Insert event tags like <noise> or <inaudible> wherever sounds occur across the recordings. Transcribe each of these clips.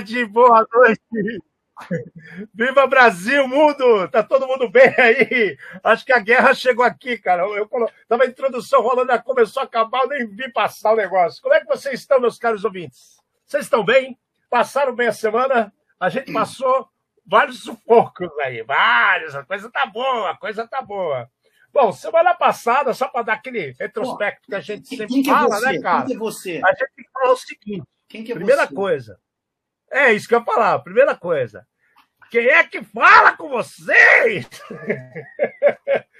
tarde, boa noite. Viva Brasil, mundo! Tá todo mundo bem aí? Acho que a guerra chegou aqui, cara. Eu, eu tava a introdução rolando, começou a acabar, eu nem vi passar o negócio. Como é que vocês estão, meus caros ouvintes? Vocês estão bem? Passaram bem a semana? A gente passou vários sufocos aí, vários. A coisa tá boa, a coisa tá boa. Bom, semana passada, só para dar aquele retrospecto que a gente sempre quem fala, é né, cara? Quem é você? A gente falou o seguinte: que é primeira você? coisa. É isso que eu ia falar, primeira coisa. Quem é que fala com vocês? <laughs>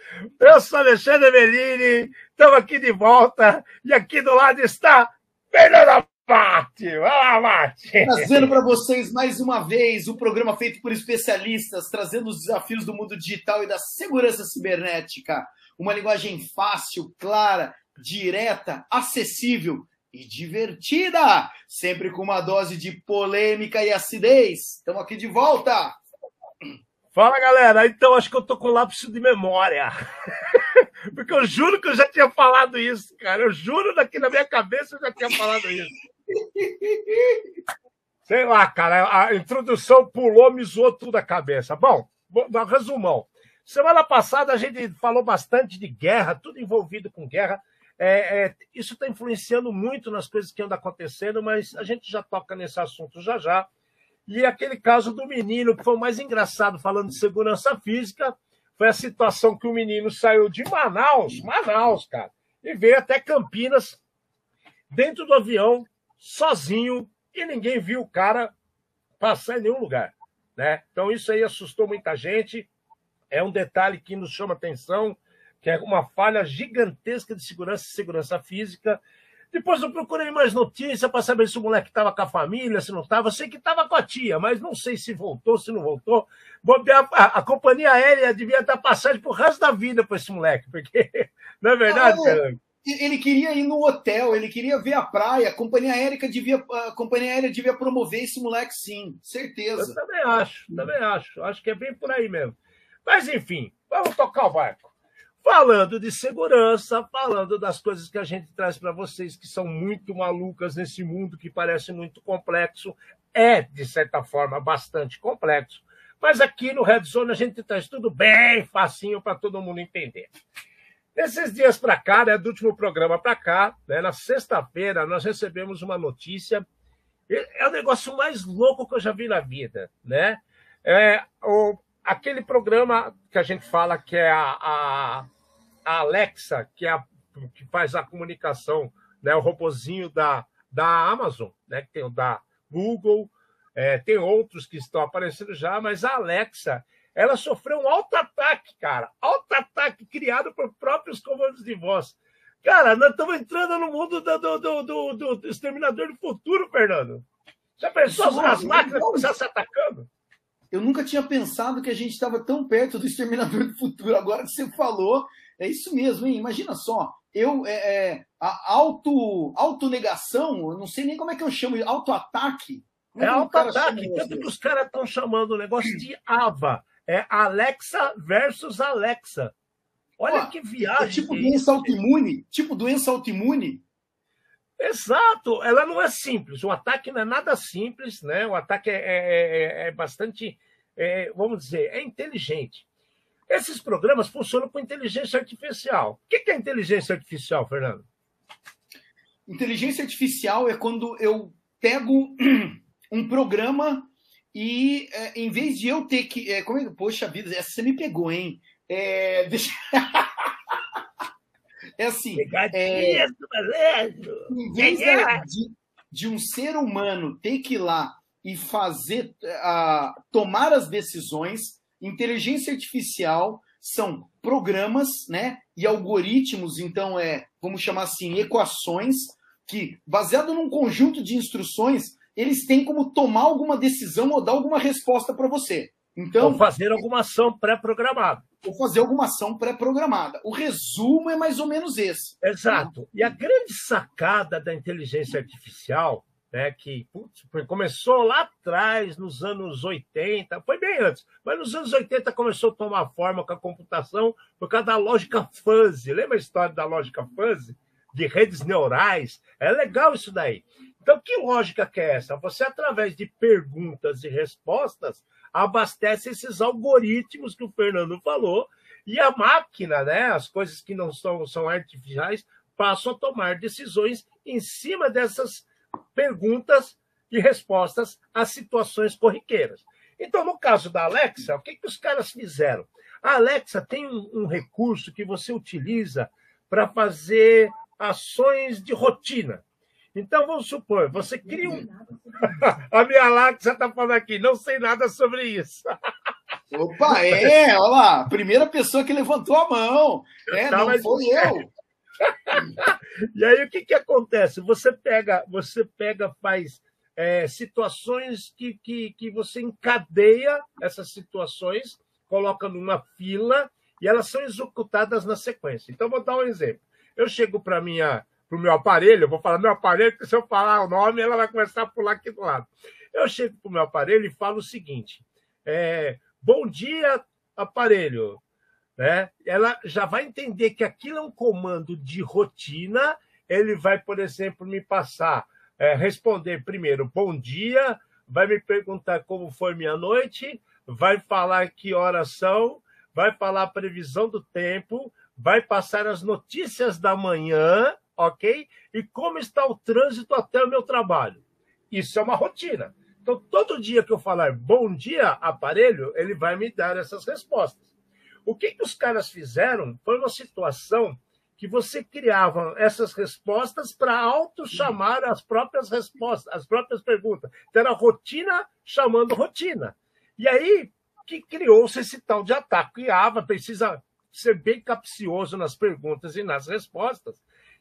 Eu sou Alexandre Bellini, estamos aqui de volta e aqui do lado está Fernanda Mate. Vai lá, Mate. Trazendo para vocês mais uma vez o um programa feito por especialistas, trazendo os desafios do mundo digital e da segurança cibernética. Uma linguagem fácil, clara, direta, acessível e divertida, sempre com uma dose de polêmica e acidez. Estamos aqui de volta. Fala galera, então acho que eu tô com lápis de memória. <laughs> Porque eu juro que eu já tinha falado isso, cara. Eu juro daqui na minha cabeça eu já tinha falado isso. <laughs> Sei lá, cara, a introdução pulou, me zoou tudo a cabeça. Bom, resumão. Semana passada a gente falou bastante de guerra, tudo envolvido com guerra. É, é, isso está influenciando muito nas coisas que andam acontecendo, mas a gente já toca nesse assunto já já. E aquele caso do menino, que foi o mais engraçado, falando de segurança física, foi a situação que o menino saiu de Manaus, Manaus, cara, e veio até Campinas, dentro do avião, sozinho, e ninguém viu o cara passar em nenhum lugar. Né? Então, isso aí assustou muita gente. É um detalhe que nos chama atenção, que é uma falha gigantesca de segurança e segurança física. Depois eu procurei mais notícia para saber se o moleque estava com a família, se não estava. Sei que estava com a tia, mas não sei se voltou, se não voltou. A, a, companhia aérea devia dar passagem o resto da vida para esse moleque, porque <laughs> não é verdade, ah, Ele queria ir no hotel, ele queria ver a praia. A companhia aérea devia, a companhia aérea devia promover esse moleque, sim, certeza. Eu também acho, também acho. Acho que é bem por aí mesmo. Mas enfim, vamos tocar o barco falando de segurança, falando das coisas que a gente traz para vocês que são muito malucas nesse mundo que parece muito complexo. É, de certa forma, bastante complexo. Mas aqui no Red Zone a gente traz tudo bem facinho para todo mundo entender. Nesses dias para cá, né, do último programa para cá, né, na sexta-feira, nós recebemos uma notícia. É o negócio mais louco que eu já vi na vida. Né? É, o, aquele programa que a gente fala que é a, a, a Alexa, que, é a, que faz a comunicação, né, o robozinho da, da Amazon, né, que tem o da Google, é, tem outros que estão aparecendo já, mas a Alexa, ela sofreu um alto ataque, cara, alto ataque criado por próprios comandos de voz. Cara, nós estamos entrando no mundo do, do, do, do, do exterminador do futuro, Fernando. Já pensou as máquinas começassem atacando? Eu nunca tinha pensado que a gente estava tão perto do Exterminador do Futuro. Agora que você falou, é isso mesmo, hein? Imagina só, eu é, é, a auto autonegação, eu não sei nem como é que eu chamo, autoataque. É, autoataque, tanto que os caras estão chamando o negócio de AVA. É Alexa versus Alexa. Olha Ó, que viagem. É tipo doença autoimune, tipo doença autoimune. Exato, ela não é simples. O ataque não é nada simples, né? O ataque é, é, é, é bastante, é, vamos dizer, é inteligente. Esses programas funcionam com inteligência artificial. O que é inteligência artificial, Fernando? Inteligência artificial é quando eu pego <clears throat> um programa e, é, em vez de eu ter que. É, como é, poxa vida, essa você me pegou, hein? É, <laughs> deixa... É assim. É, em vez de, de, um ser humano ter que ir lá e fazer, uh, tomar as decisões, inteligência artificial são programas, né? E algoritmos, então é, vamos chamar assim, equações que, baseado num conjunto de instruções, eles têm como tomar alguma decisão ou dar alguma resposta para você. Então, ou fazer alguma ação pré-programada ou fazer alguma ação pré-programada. O resumo é mais ou menos esse. Exato. E a grande sacada da inteligência artificial né, que putz, começou lá atrás, nos anos 80, foi bem antes, mas nos anos 80 começou a tomar forma com a computação por causa da lógica fuzzy. Lembra a história da lógica fuzzy? De redes neurais? É legal isso daí. Então, que lógica que é essa? Você, através de perguntas e respostas, abastece esses algoritmos que o Fernando falou, e a máquina, né, as coisas que não são, são artificiais, passam a tomar decisões em cima dessas perguntas e respostas às situações corriqueiras. Então, no caso da Alexa, o que, que os caras fizeram? A Alexa tem um, um recurso que você utiliza para fazer ações de rotina. Então, vamos supor, você cria um. <laughs> a minha Alexa está falando aqui, não sei nada sobre isso. Opa, <laughs> é, olha lá, primeira pessoa que levantou a mão. É, não, não foi eu. <laughs> e aí o que, que acontece? Você pega, você pega, faz é, situações que, que, que você encadeia essas situações, coloca numa fila e elas são executadas na sequência. Então, vou dar um exemplo. Eu chego para minha para o meu aparelho, eu vou falar meu aparelho, porque se eu falar o nome, ela vai começar a pular aqui do lado. Eu chego para o meu aparelho e falo o seguinte: é, bom dia, aparelho né? ela já vai entender que aquilo é um comando de rotina. Ele vai, por exemplo, me passar, é, responder primeiro bom dia, vai me perguntar como foi minha noite, vai falar que horas são, vai falar a previsão do tempo, vai passar as notícias da manhã, ok? E como está o trânsito até o meu trabalho. Isso é uma rotina. Então, todo dia que eu falar bom dia, aparelho, ele vai me dar essas respostas. O que, que os caras fizeram foi uma situação que você criava essas respostas para auto-chamar as próprias respostas, as próprias perguntas. Então, era rotina chamando rotina. E aí que criou-se esse tal de ataque. E Ava precisa ser bem capcioso nas perguntas e nas respostas.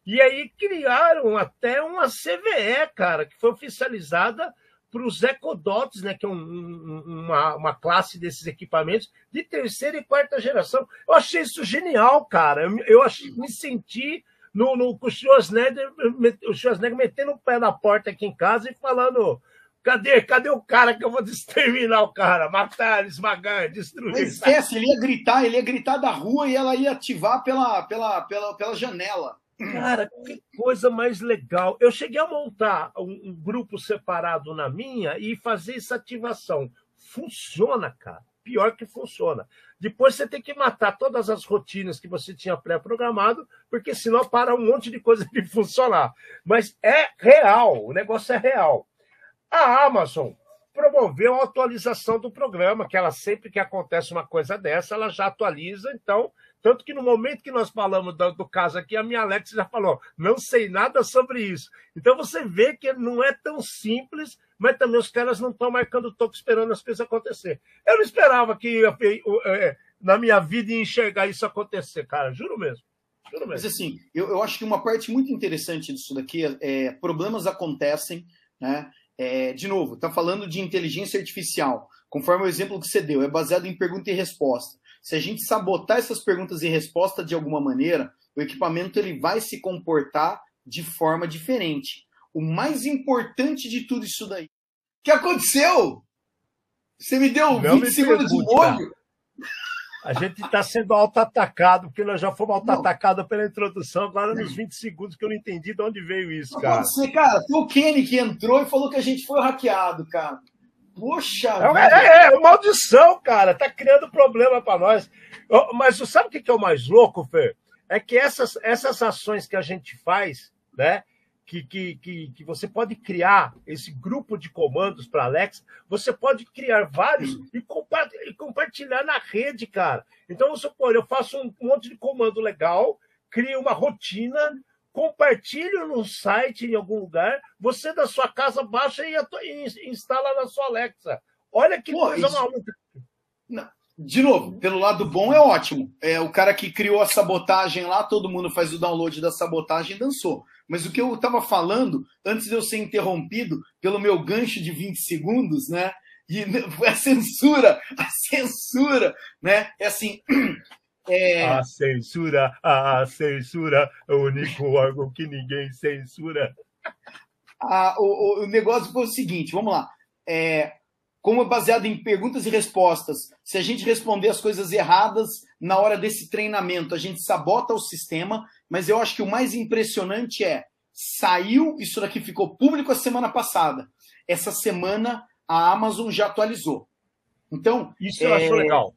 E aí criaram até uma CVE, cara, que foi oficializada para os ecodots, né, que é um, um, uma, uma classe desses equipamentos de terceira e quarta geração. Eu achei isso genial, cara. Eu, eu achei, me senti no, no, com o Schwarzenegger, o Schwarzenegger metendo o pé na porta aqui em casa e falando: cadê, cadê o cara que eu vou exterminar o cara? Matar, esmagar, destruir. Não esquece, ele ia gritar, ele ia gritar da rua e ela ia ativar pela, pela, pela, pela janela. Cara, que coisa mais legal. Eu cheguei a montar um, um, grupo separado na minha e fazer essa ativação. Funciona, cara. Pior que funciona. Depois você tem que matar todas as rotinas que você tinha pré-programado, porque senão para um monte de coisa <laughs> de funcionar. Mas é real, o negócio é real. A Amazon promoveu a atualização do programa, que ela sempre que acontece uma coisa dessa, ela já atualiza, então tanto que no momento que nós falamos do, do, caso aqui, a minha Alex já falou, não sei nada sobre isso. Então você vê que não é tão simples, mas também os caras não estão marcando toque esperando as coisas acontecer. Eu não esperava que é, na minha vida ia enxergar isso acontecer, cara, juro mesmo. Juro mesmo. Mas assim, eu, eu acho que uma parte muito interessante disso daqui é, é problemas acontecem, né? É, de novo, está falando de inteligência artificial, conforme o exemplo que você deu, é baseado em pergunta e resposta. Se a gente sabotar essas perguntas e respostas de alguma maneira, o equipamento ele vai se comportar de forma diferente. O mais importante de tudo isso daí. O que aconteceu? Você me deu Não 20 me segundos de molho? A gente está sendo auto-atacado, porque nós já fomos auto-atacados pela introdução, agora nos 20 segundos que eu não entendi de onde veio isso, cara. Pode ser, cara. Foi o Kenny que entrou e falou que a gente foi hackeado, cara. Poxa é, é, é, maldição, cara. Tá criando problema para nós. Mas sabe o que é o mais louco, Fer? É que essas, essas ações que a gente faz, né? Que, que, que, que você pode criar esse grupo de comandos para Alexa, você pode criar vários e, e compartilhar na rede, cara. Então, vamos supor, eu faço um monte de comando legal, crio uma rotina, compartilhe no site em algum lugar, você da sua casa baixa e, instala na sua Alexa. Olha que Pô, coisa isso... maluca. Não. De novo, pelo lado bom é ótimo. É o cara que criou a sabotagem lá, todo mundo faz o download da sabotagem e dançou. Mas o que eu estava falando, antes de eu ser interrompido pelo meu gancho de 20 segundos, né? E <laughs> a censura, a censura, né? É assim, <clears throat> É... A censura, a censura, o único órgão que ninguém censura. a, o, o, negócio foi o seguinte: vamos lá. É, como é baseado em perguntas e respostas, se a gente responder as coisas erradas na hora desse treinamento, a gente sabota o sistema, mas eu acho que o mais impressionante é saiu, isso daqui ficou público a semana passada. Essa semana a Amazon já atualizou. Então. Isso eu é... acho legal.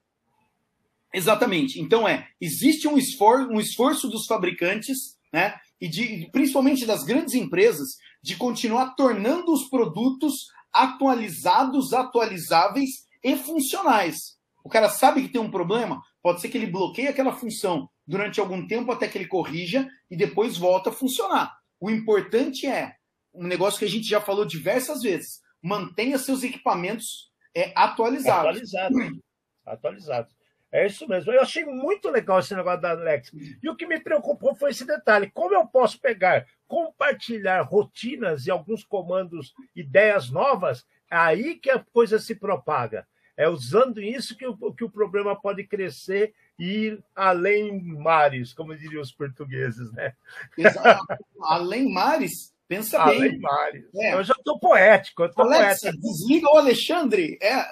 Exatamente. Então é, existe um esforço, um esforço dos fabricantes, né? E de, principalmente das grandes empresas, de continuar tornando os produtos atualizados, atualizáveis e funcionais. O cara sabe que tem um problema, pode ser que ele bloqueie aquela função durante algum tempo até que ele corrija e depois volta a funcionar. O importante é um negócio que a gente já falou diversas vezes: mantenha seus equipamentos é, atualizados. Atualizados. atualizados. É isso mesmo. Eu achei muito legal esse negócio da Alex. E o que me preocupou foi esse detalhe: como eu posso pegar, compartilhar rotinas e alguns comandos, ideias novas, é aí que a coisa se propaga. É usando isso que o, que o problema pode crescer e ir além mares, como diriam os portugueses, né? Exato. além mares, pensa além bem. Além mares. É. Eu já estou poético. Eu tô Alexa, poético. desliga o Alexandre. É.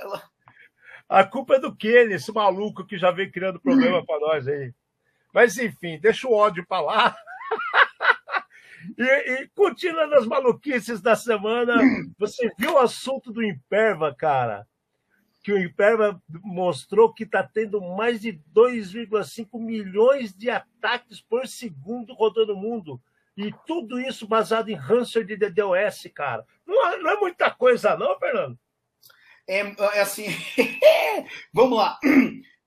A culpa é do Kenny, esse maluco que já vem criando problema para nós aí. Mas enfim, deixa o ódio para lá. <laughs> e, e continuando as maluquices da semana, você viu o assunto do Imperva, cara? Que o Imperva mostrou que está tendo mais de 2,5 milhões de ataques por segundo rodando o mundo. E tudo isso baseado em ransom de DDoS, cara. Não não é muita coisa, não, Fernando? É, é assim, <laughs> vamos lá.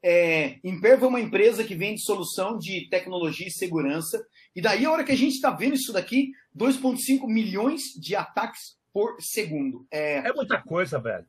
É, Imperva é uma empresa que vende solução de tecnologia e segurança. E daí, a hora que a gente está vendo isso daqui, 2,5 milhões de ataques por segundo. É, é muita coisa, velho.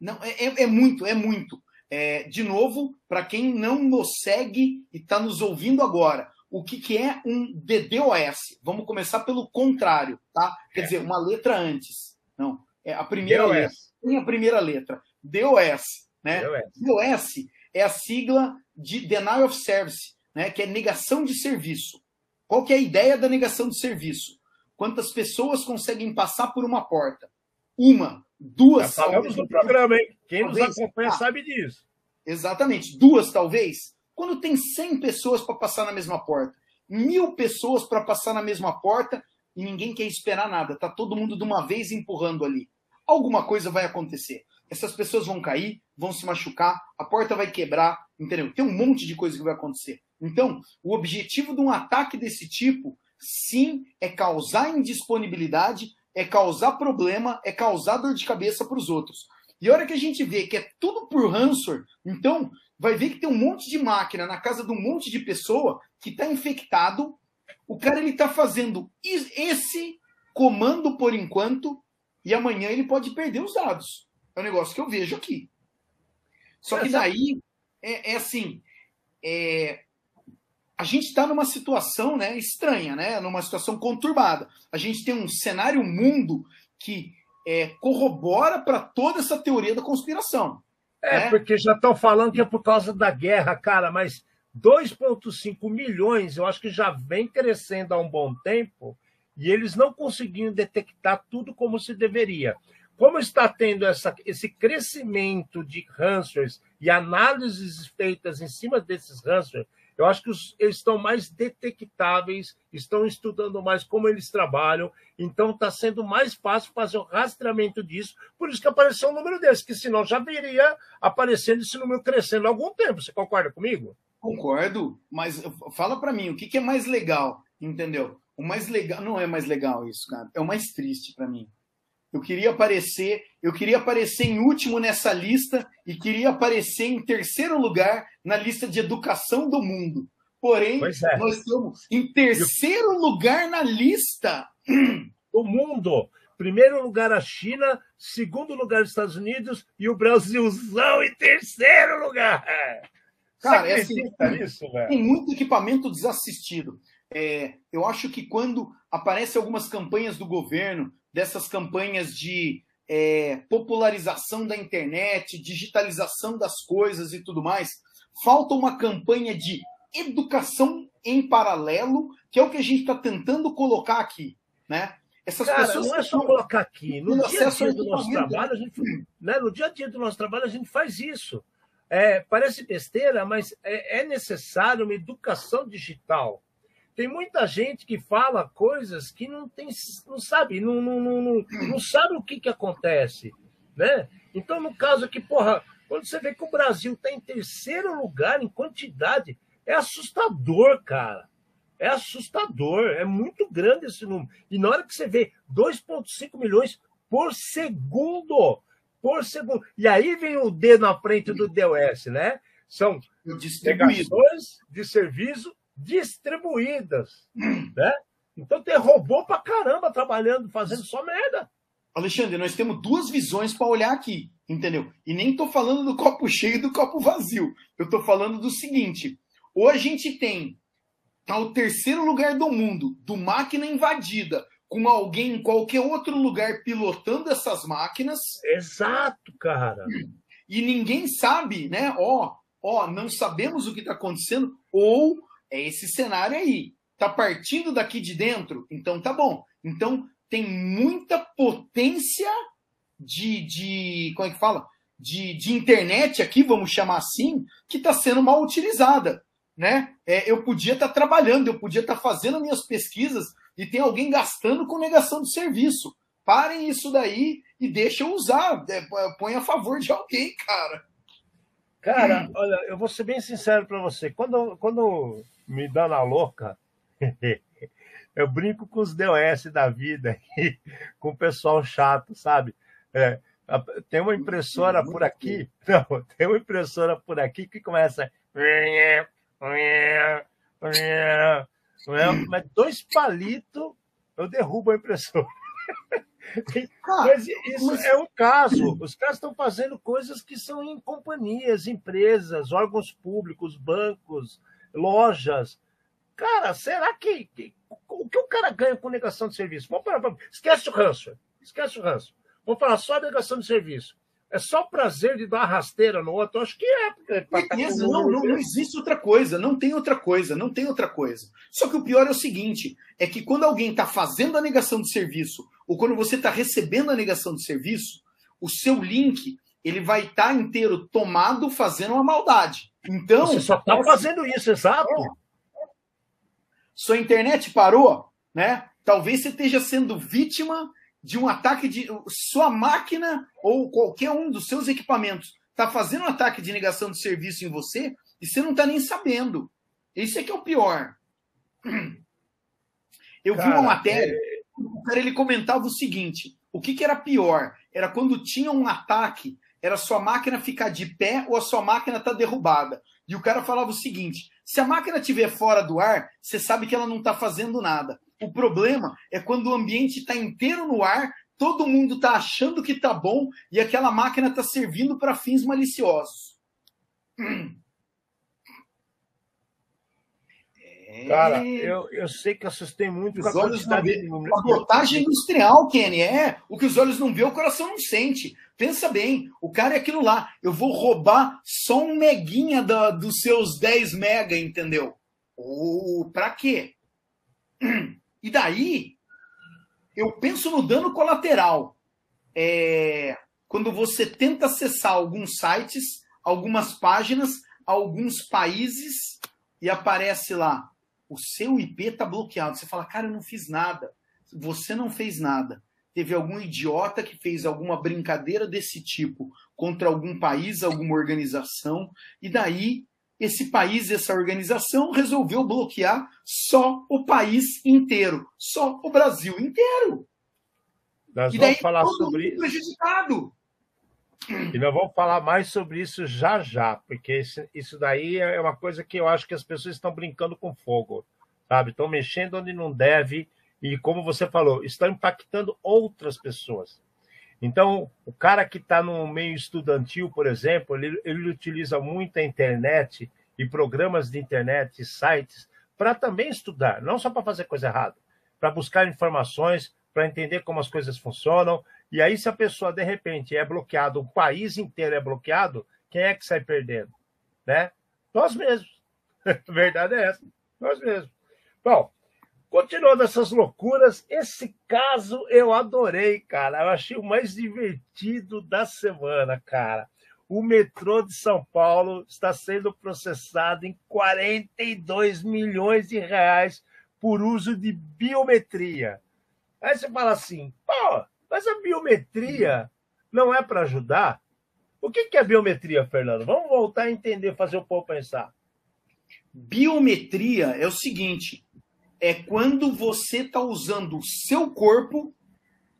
Não, é, é, é muito, é muito. É, de novo, para quem não nos segue e está nos ouvindo agora, o que, que é um DDoS? Vamos começar pelo contrário, tá? Quer dizer, uma letra antes. Não, é a primeira DOS. letra tem a primeira letra, DOS. Né? DOS. DOS é a sigla de Denial of Service, né? que é negação de serviço. Qual que é a ideia da negação de serviço? Quantas pessoas conseguem passar por uma porta? Uma, duas. Já falamos no programa, hein? Quem talvez, nos acompanha ah, sabe disso. Exatamente. Duas, talvez. Quando tem 100 pessoas para passar na mesma porta, mil pessoas para passar na mesma porta e ninguém quer esperar nada. Tá todo mundo de uma vez empurrando ali alguma coisa vai acontecer. Essas pessoas vão cair, vão se machucar, a porta vai quebrar, entendeu? Tem um monte de coisa que vai acontecer. Então, o objetivo de um ataque desse tipo, sim, é causar indisponibilidade, é causar problema, é causar dor de cabeça para os outros. E a hora que a gente vê que é tudo por ransomware, então vai ver que tem um monte de máquina na casa de um monte de pessoa que está infectado. O cara ele está fazendo esse comando por enquanto e amanhã ele pode perder os dados. É um negócio que eu vejo aqui. Só que daí é, é assim, é, a gente está numa situação né, estranha, né, numa situação conturbada. A gente tem um cenário mundo que é, corrobora para toda essa teoria da conspiração. É, né? porque já estão falando que é por causa da guerra, cara, mas 2,5 milhões, eu acho que já vem crescendo há um bom tempo e eles não conseguiam detectar tudo como se deveria. Como está tendo essa, esse crescimento de ransomwares e análises feitas em cima desses ransomwares, eu acho que os, eles estão mais detectáveis, estão estudando mais como eles trabalham, então está sendo mais fácil fazer o rastreamento disso. Por isso que apareceu um número desse, que senão já viria aparecendo esse número crescendo há algum tempo. Você concorda comigo? Concordo, mas fala para mim, o que, que é mais legal, entendeu? O mais legal não é mais legal isso, cara. É o mais triste para mim. Eu queria aparecer, eu queria aparecer em último nessa lista e queria aparecer em terceiro lugar na lista de educação do mundo. Porém, é. nós estamos em terceiro lugar na lista do mundo. Primeiro lugar a China, segundo lugar os Estados Unidos e o Brasilzão em terceiro lugar. Cara, é assim, isso, tem muito equipamento desassistido. É, eu acho que quando aparecem algumas campanhas do governo, dessas campanhas de é, popularização da internet, digitalização das coisas e tudo mais, falta uma campanha de educação em paralelo, que é o que a gente está tentando colocar aqui. Né? Essas Cara, pessoas não é só colocar aqui. No tendo dia a acesso ao dia do nosso equipamento, trabalho, a gente, né, no dia a dia do nosso trabalho, a gente faz isso. É, parece besteira, mas é, é necessário uma educação digital. Tem muita gente que fala coisas que não tem, não sabe, não, não, não, não, sabe o que, que acontece, né? Então, no caso aqui, porra, quando você vê que o Brasil está em terceiro lugar em quantidade, é assustador, cara. É assustador, é muito grande esse número. E na hora que você vê 2,5 milhões por segundo, por segundo. E aí vem o D na frente do DOS, né? São negações de serviço distribuídas, né? Então tem robô pra caramba trabalhando, fazendo só merda. Alexandre, nós temos duas visões para olhar aqui, entendeu? E nem estou falando do copo cheio e do copo vazio. Eu estou falando do seguinte: ou a gente tem tá o terceiro lugar do mundo, do máquina invadida, com alguém em qualquer outro lugar pilotando essas máquinas. Exato, cara. E ninguém sabe, né? Ó, ó, não sabemos o que está acontecendo. Ou é esse cenário aí. Tá partindo daqui de dentro? Então tá bom. Então tem muita potência de, de como é que fala? De, de internet aqui, vamos chamar assim, que está sendo mal utilizada. Né? É, eu podia estar tá trabalhando, eu podia estar tá fazendo minhas pesquisas e tem alguém gastando com negação de serviço. Parem isso daí e deixem usar. É, põe a favor de alguém, <laughs> cara. Cara, olha, eu vou ser bem sincero para você. Quando, quando me dá na louca, <laughs> eu brinco com os DOS da vida, <laughs> com o pessoal chato, sabe? É, tem uma impressora por aqui, não, tem uma impressora por aqui que começa. Mas dois palitos eu derrubo a impressora. <laughs> Mas isso é um caso. Os caras estão fazendo coisas que são em companhias, empresas, órgãos públicos, bancos, lojas. Cara, será que, que o que o cara ganha com negação de serviço? Vamos parar, esquece o ranço. Esquece o ranço. Vamos falar só negação de serviço. É só prazer de dar rasteira no outro? Acho que é. Beleza, não, não, não existe outra coisa, não tem outra coisa, não tem outra coisa. Só que o pior é o seguinte: é que quando alguém está fazendo a negação de serviço, ou quando você está recebendo a negação de serviço, o seu link ele vai estar tá inteiro tomado fazendo uma maldade. Então. Você só está fazendo isso, exato. Sua internet parou, né? Talvez você esteja sendo vítima de um ataque de. Sua máquina ou qualquer um dos seus equipamentos está fazendo um ataque de negação de serviço em você e você não está nem sabendo. Isso é que é o pior. <clears throat> Eu cara, vi uma matéria, é... o cara ele comentava o seguinte: o que, que era pior? Era quando tinha um ataque, era sua máquina ficar de pé ou a sua máquina tá derrubada. E o cara falava o seguinte: se a máquina estiver fora do ar, você sabe que ela não está fazendo nada. O problema é quando o ambiente está inteiro no ar, todo mundo está achando que está bom e aquela máquina está servindo para fins maliciosos. <clears throat> Cara, eu, eu sei que assustei muito os com a olhos não vê. A gotagem industrial, Kenny, é. O que os olhos não vê, o coração não sente. Pensa bem, o cara é aquilo lá. Eu vou roubar só um meguinha da, dos seus 10 mega, entendeu? Ou pra quê? <clears throat> E daí, eu penso no dano colateral. É, quando você tenta acessar alguns sites, algumas páginas, alguns países, e aparece lá, o seu IP está bloqueado. Você fala, cara, eu não fiz nada. Você não fez nada. Teve algum idiota que fez alguma brincadeira desse tipo contra algum país, alguma organização, e daí esse país, essa organização resolveu bloquear só o país inteiro, só o Brasil inteiro. Nós e daí vamos falar sobre isso. prejudicado. E nós vamos falar mais sobre isso já já, porque isso, daí é uma coisa que eu acho que as pessoas estão brincando com fogo, sabe? Estão mexendo onde não deve e, como você falou, estão impactando outras pessoas. Então, o cara que está no meio estudantil, por exemplo, ele, ele utiliza muito a internet e programas de internet, sites, para também estudar, não só para fazer coisa errada, para buscar informações, para entender como as coisas funcionam. E aí, se a pessoa, de repente, é bloqueada, o país inteiro é bloqueado, quem é que sai perdendo? Né? Nós mesmos. <laughs> A verdade é essa, nós mesmos. Bom, Continuando essas loucuras, esse caso eu adorei, cara. Eu achei o mais divertido da semana, cara. O metrô de São Paulo está sendo processado em 42 milhões de reais por uso de biometria. Aí você fala assim, pô, mas a biometria não é para ajudar? O que é biometria, Fernando? Vamos voltar a entender, fazer o povo pensar. Biometria é o seguinte: é quando você está usando o seu corpo,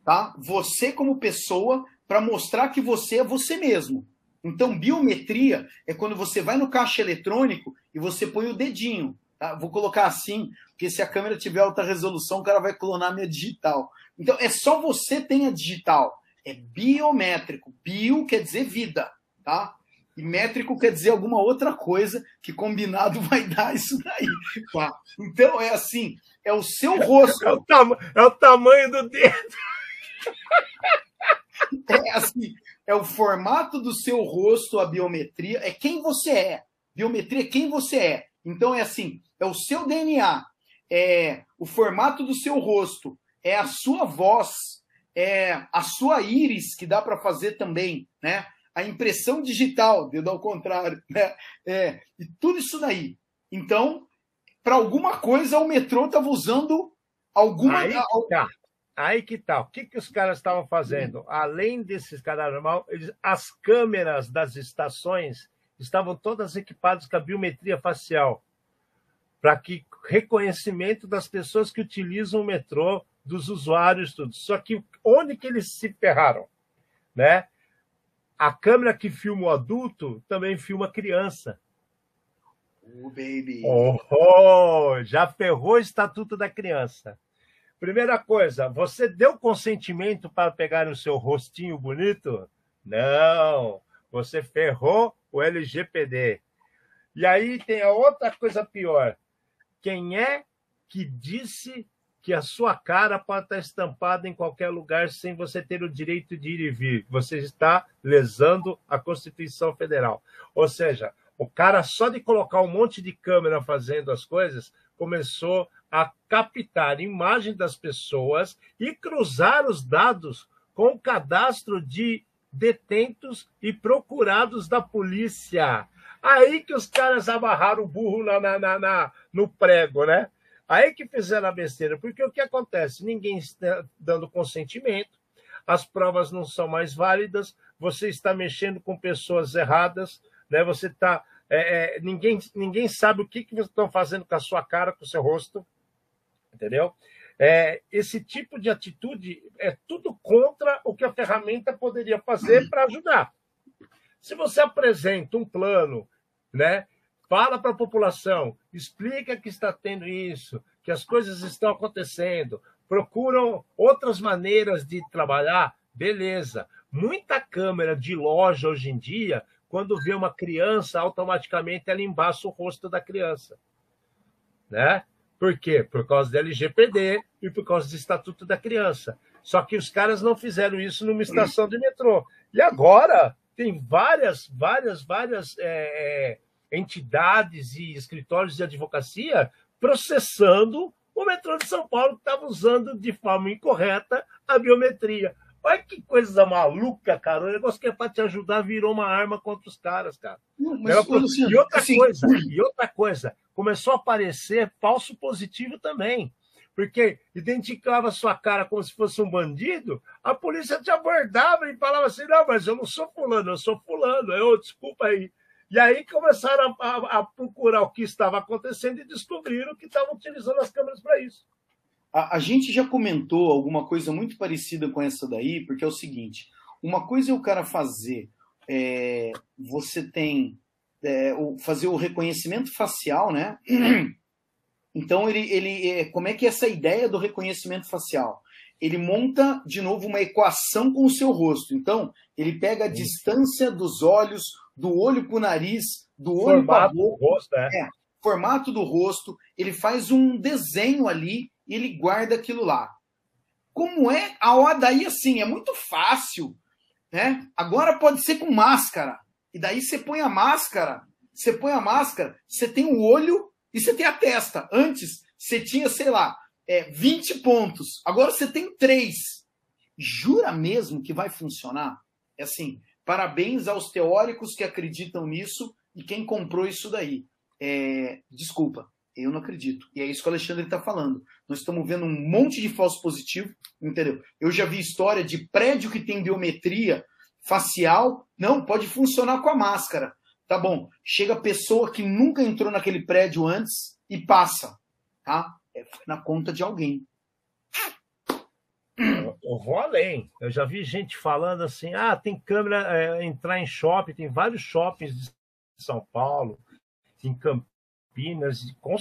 tá? Você como pessoa, para mostrar que você é você mesmo. Então, biometria é quando você vai no caixa eletrônico e você põe o dedinho. Tá? Vou colocar assim, porque se a câmera tiver alta resolução, o cara vai clonar minha digital. Então, é só você tem a digital. É biométrico. Bio quer dizer vida, tá? E métrico quer dizer alguma outra coisa que combinado <laughs> vai dar isso daí. Tá? Então é assim, é o seu rosto. É o, tam é o tamanho do dedo. É assim, é o formato do seu rosto, a biometria, é quem você é. Biometria é quem você é. Então é assim, é o seu DNA, é o formato do seu rosto, é a sua voz, é a sua íris que dá para fazer também, né? A impressão digital, dedo ao contrário, né? É, e tudo isso daí. Então, para alguma coisa, o metrô estava usando alguma. Aí que tá. Aí que tá. O que, que os caras estavam fazendo? Além desses caras normal, eles, as câmeras das estações estavam todas equipadas com a biometria facial para que reconhecimento das pessoas que utilizam o metrô, dos usuários, tudo. Só que onde que eles se ferraram, né? A câmera que filma o adulto também filma a criança. Oh, baby. Oh, oh, já ferrou o estatuto da criança. Primeira coisa, você deu consentimento para pegar o seu rostinho bonito? Não, você ferrou o LGPD. E aí tem a outra coisa pior. Quem é que disse que a sua cara pode estar estampada em qualquer lugar sem você ter o direito de ir e vir. Você está lesando a Constituição Federal. Ou seja, o cara só de colocar um monte de câmera fazendo as coisas começou a captar imagem das pessoas e cruzar os dados com o cadastro de detentos e procurados da polícia. Aí que os caras amarraram o burro na, na, na, no prego, né? Aí que fizeram a besteira, porque o que acontece? Ninguém está dando consentimento, as provas não são mais válidas, você está mexendo com pessoas erradas, né? Você está. É, é, ninguém, ninguém sabe o que, que vocês estão fazendo com a sua cara, com o seu rosto, entendeu? É, esse tipo de atitude é tudo contra o que a ferramenta poderia fazer para ajudar. Se você apresenta um plano, né, fala para a população, explica que está tendo isso, que as coisas estão acontecendo, procuram outras maneiras de trabalhar, beleza. Muita câmera de loja hoje em dia, quando vê uma criança, automaticamente ela embaça o rosto da criança. Né? Por quê? Por causa do LGPD e por causa do Estatuto da Criança. Só que os caras não fizeram isso numa estação de metrô. E agora tem várias, várias, várias é, entidades e escritórios de advocacia processando o metrô de São Paulo que estava usando de forma incorreta a biometria. Olha que coisa maluca, cara. O negócio que é para te ajudar virou uma arma contra os caras, cara. Não, mas, e outra assim... coisa, e outra coisa, começou a aparecer falso positivo também. Porque identificava sua cara como se fosse um bandido, a polícia te abordava e falava assim: não, mas eu não sou fulano, eu sou fulano. Eu, desculpa aí. E aí começaram a, a, a, procurar o que estava acontecendo e descobriram que estavam utilizando as câmeras para isso. A, a, gente já comentou alguma coisa muito parecida com essa daí, porque é o seguinte: uma coisa é o cara fazer, é, você tem é, o, fazer o reconhecimento facial, né? <clears throat> Então ele, ele, é, como é que é essa ideia do reconhecimento facial? Ele monta de novo uma equação com o seu rosto. Então ele pega a distância dos olhos do olho para o nariz, do olho para o boca. Rosto, é. é, formato do rosto, ele faz um desenho ali e ele guarda aquilo lá. Como é? A hora daí assim, é muito fácil, né? Agora pode ser com máscara. E daí você põe a máscara, você põe a máscara, você tem o olho e você tem a testa. Antes você tinha, sei lá, é, 20 pontos. Agora você tem 3. Jura mesmo que vai funcionar? É assim, parabéns aos teóricos que acreditam nisso e quem comprou isso daí. É, desculpa, eu não acredito. E é isso que o Alexandre está falando. Nós estamos vendo um monte de falso positivo, entendeu? Eu já vi história de prédio que tem biometria facial. Não, pode funcionar com a máscara. Tá bom. Chega pessoa que nunca entrou naquele prédio antes e passa. Tá? É, na conta de alguém. Eu vou além. Eu já vi gente falando assim: ah, tem câmera, é, entrar em shopping, tem vários shoppings de São Paulo, em Campinas, com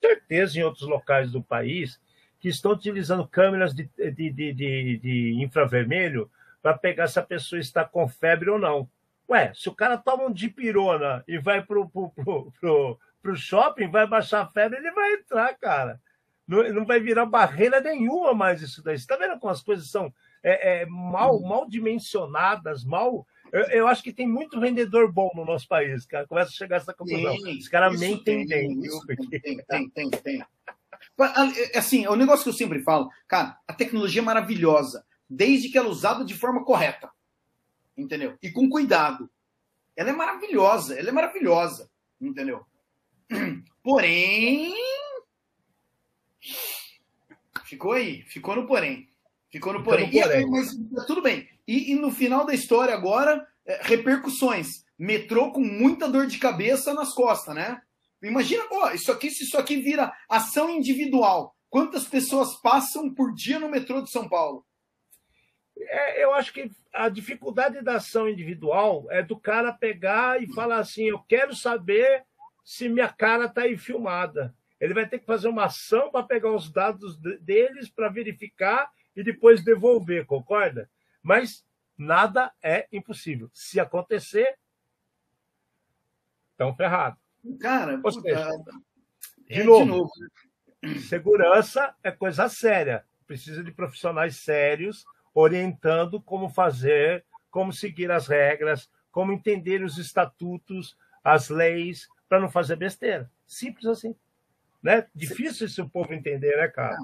certeza em outros locais do país, que estão utilizando câmeras de, de, de, de, de infravermelho para pegar se a pessoa está com febre ou não. Ué, se o cara toma um dipirona e vai pro, pro, pro, pro, pro shopping, vai baixar a febre, ele vai entrar, cara. Não, não vai virar barreira nenhuma mais isso daí. Você está vendo como as coisas são é, é, mal, mal dimensionadas, mal. Eu, eu, acho que tem muito vendedor bom no nosso país, cara. Começa a chegar a essa conclusão. Tem, Os caras mentem bem. Tem, tem, tem, tem. É, assim, é o negócio que eu sempre falo, cara, a tecnologia é maravilhosa, desde que ela é usada de forma correta. Entendeu? E com cuidado. Ela é maravilhosa, ela é maravilhosa. Entendeu? <clears throat> Porém, Ficou aí, ficou no porém. Ficou no porém. Ficou no porém. E, mas tudo bem. E, e, no final da história agora, é, repercussões. Metrô com muita dor de cabeça nas costas, né? Imagina, ó, isso aqui, se isso aqui vira ação individual, quantas pessoas passam por dia no metrô de São Paulo? É, eu acho que a dificuldade da ação individual é do cara pegar e falar assim: eu quero saber se minha cara está aí filmada ele vai ter que fazer uma ação para pegar os dados deles para verificar e depois devolver, concorda? Mas nada é impossível. Se acontecer, estão ferrados. Cara, Ou seja, de, é, novo, de novo, segurança é coisa séria. Precisa de profissionais sérios orientando como fazer, como seguir as regras, como entender os estatutos, as leis, para não fazer besteira. Simples assim. Né? Difícil esse o povo entender, né, cara?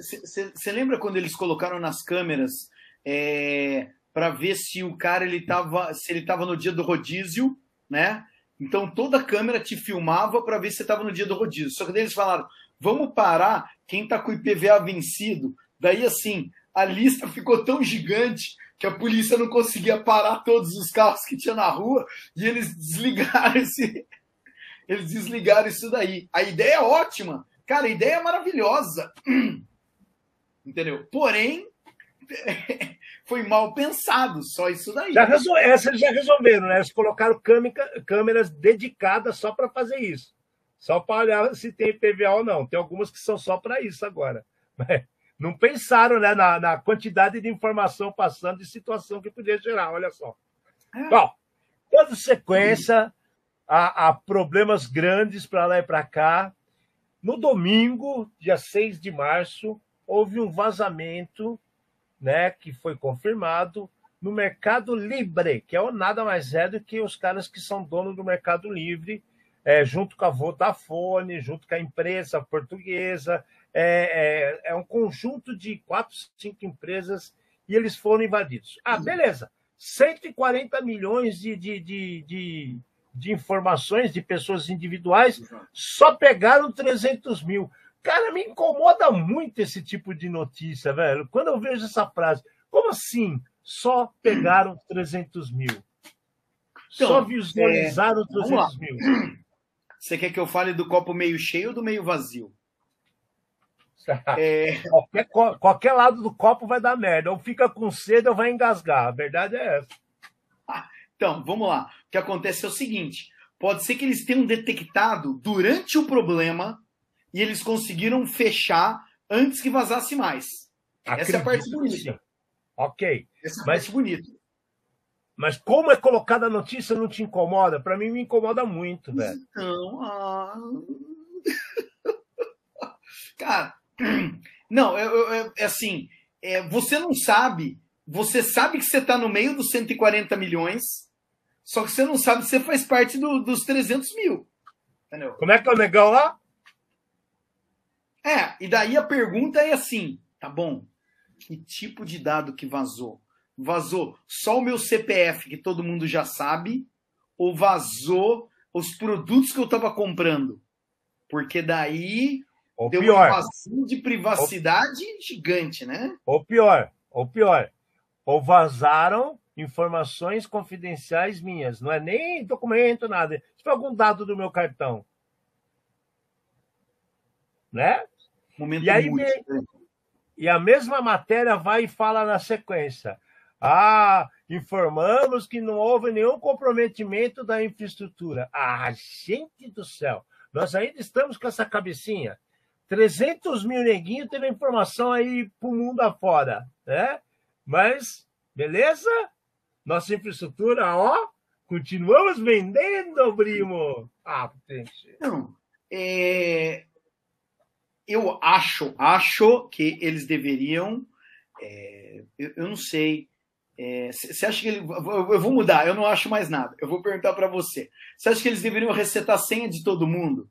Você lembra quando eles colocaram nas câmeras é, para ver se o cara ele tava, se ele estava no dia do rodízio, né? Então toda a câmera te filmava para ver se você estava no dia do rodízio. Só que daí eles falaram: vamos parar quem está com o IPVA vencido. Daí assim, a lista <laughs> ficou tão gigante que a polícia não conseguia parar todos os carros que tinha na rua e eles <laughs> desligaram esse, eles desligaram isso daí. A ideia é ótima. Cara, a ideia é maravilhosa. <clears throat> Entendeu? Porém, <laughs> foi mal pensado, só isso daí. Já resol... Essa eles já resolveram, né? Eles colocaram câmeras dedicadas só para fazer isso. Só para olhar se tem PVA ou não. Tem algumas que são só para isso agora. Não pensaram né, na, na, quantidade de informação passando de situação que podia gerar, olha só. É. Bom, toda sequência, há, há problemas grandes para lá e para cá. No domingo, dia 6 de março, houve um vazamento né, que foi confirmado no Mercado Livre, que é nada mais é do que os caras que são donos do Mercado Livre, é, junto com a Vodafone, junto com a empresa portuguesa. É, é, é um conjunto de quatro, cinco empresas e eles foram invadidos. Ah, beleza. 140 milhões de, de, de, de de informações de pessoas individuais, só pegaram 300 mil. Cara, me incomoda muito esse tipo de notícia, velho. Quando eu vejo essa frase, como assim? Só pegaram 300 mil. Então, só visualizaram é... 300 mil. Você quer que eu fale do copo meio cheio ou do meio vazio? É... <laughs> Qualquer, qualquer lado do copo vai dar merda. Ou fica com sede ou vai engasgar. A verdade é essa. <laughs> Então, vamos lá. O que acontece é o seguinte: pode ser que eles tenham detectado durante o problema e eles conseguiram fechar antes que vazasse mais. Acredito Essa é a parte bonita. Ok. Essa é mas, parte bonita. Mas como é colocada a notícia não te incomoda? Para mim me incomoda muito, velho. Então, ah... <laughs> cara, não, é, é assim, é, você não sabe, você sabe que você está no meio dos 140 milhões, só que você não sabe se você faz parte do, dos 300 mil. Entendeu? Como é que é o negão lá? É, e daí a pergunta é assim: tá bom, que tipo de dado que vazou? Vazou só o meu CPF, que todo mundo já sabe, ou vazou os produtos que eu estava comprando? Porque daí Ou deu pior, uma invasão de privacidade gigante, né? ou pior, ou pior, ou vazaram informações confidenciais minhas. Não é nem documento, nada. Se foi algum dado do meu cartão. Né? Momento E aí muito. vem- E a mesma matéria vai e fala na sequência. Ah, informamos que não houve nenhum comprometimento da infraestrutura. Ah, gente do céu! Nós ainda estamos com essa cabecinha. 300 mil neguinhos teve informação aí pro mundo afora, né? Mas, beleza? Nossa infraestrutura, ó, continuamos vendendo, primo. Ah, gente. Não, é, eu acho, acho que eles deveriam. é, eu, eu não sei. Você acha que ele. Eu vou mudar, eu não acho mais nada. Eu vou perguntar para você. Você acha que eles deveriam resetar a senha de todo mundo?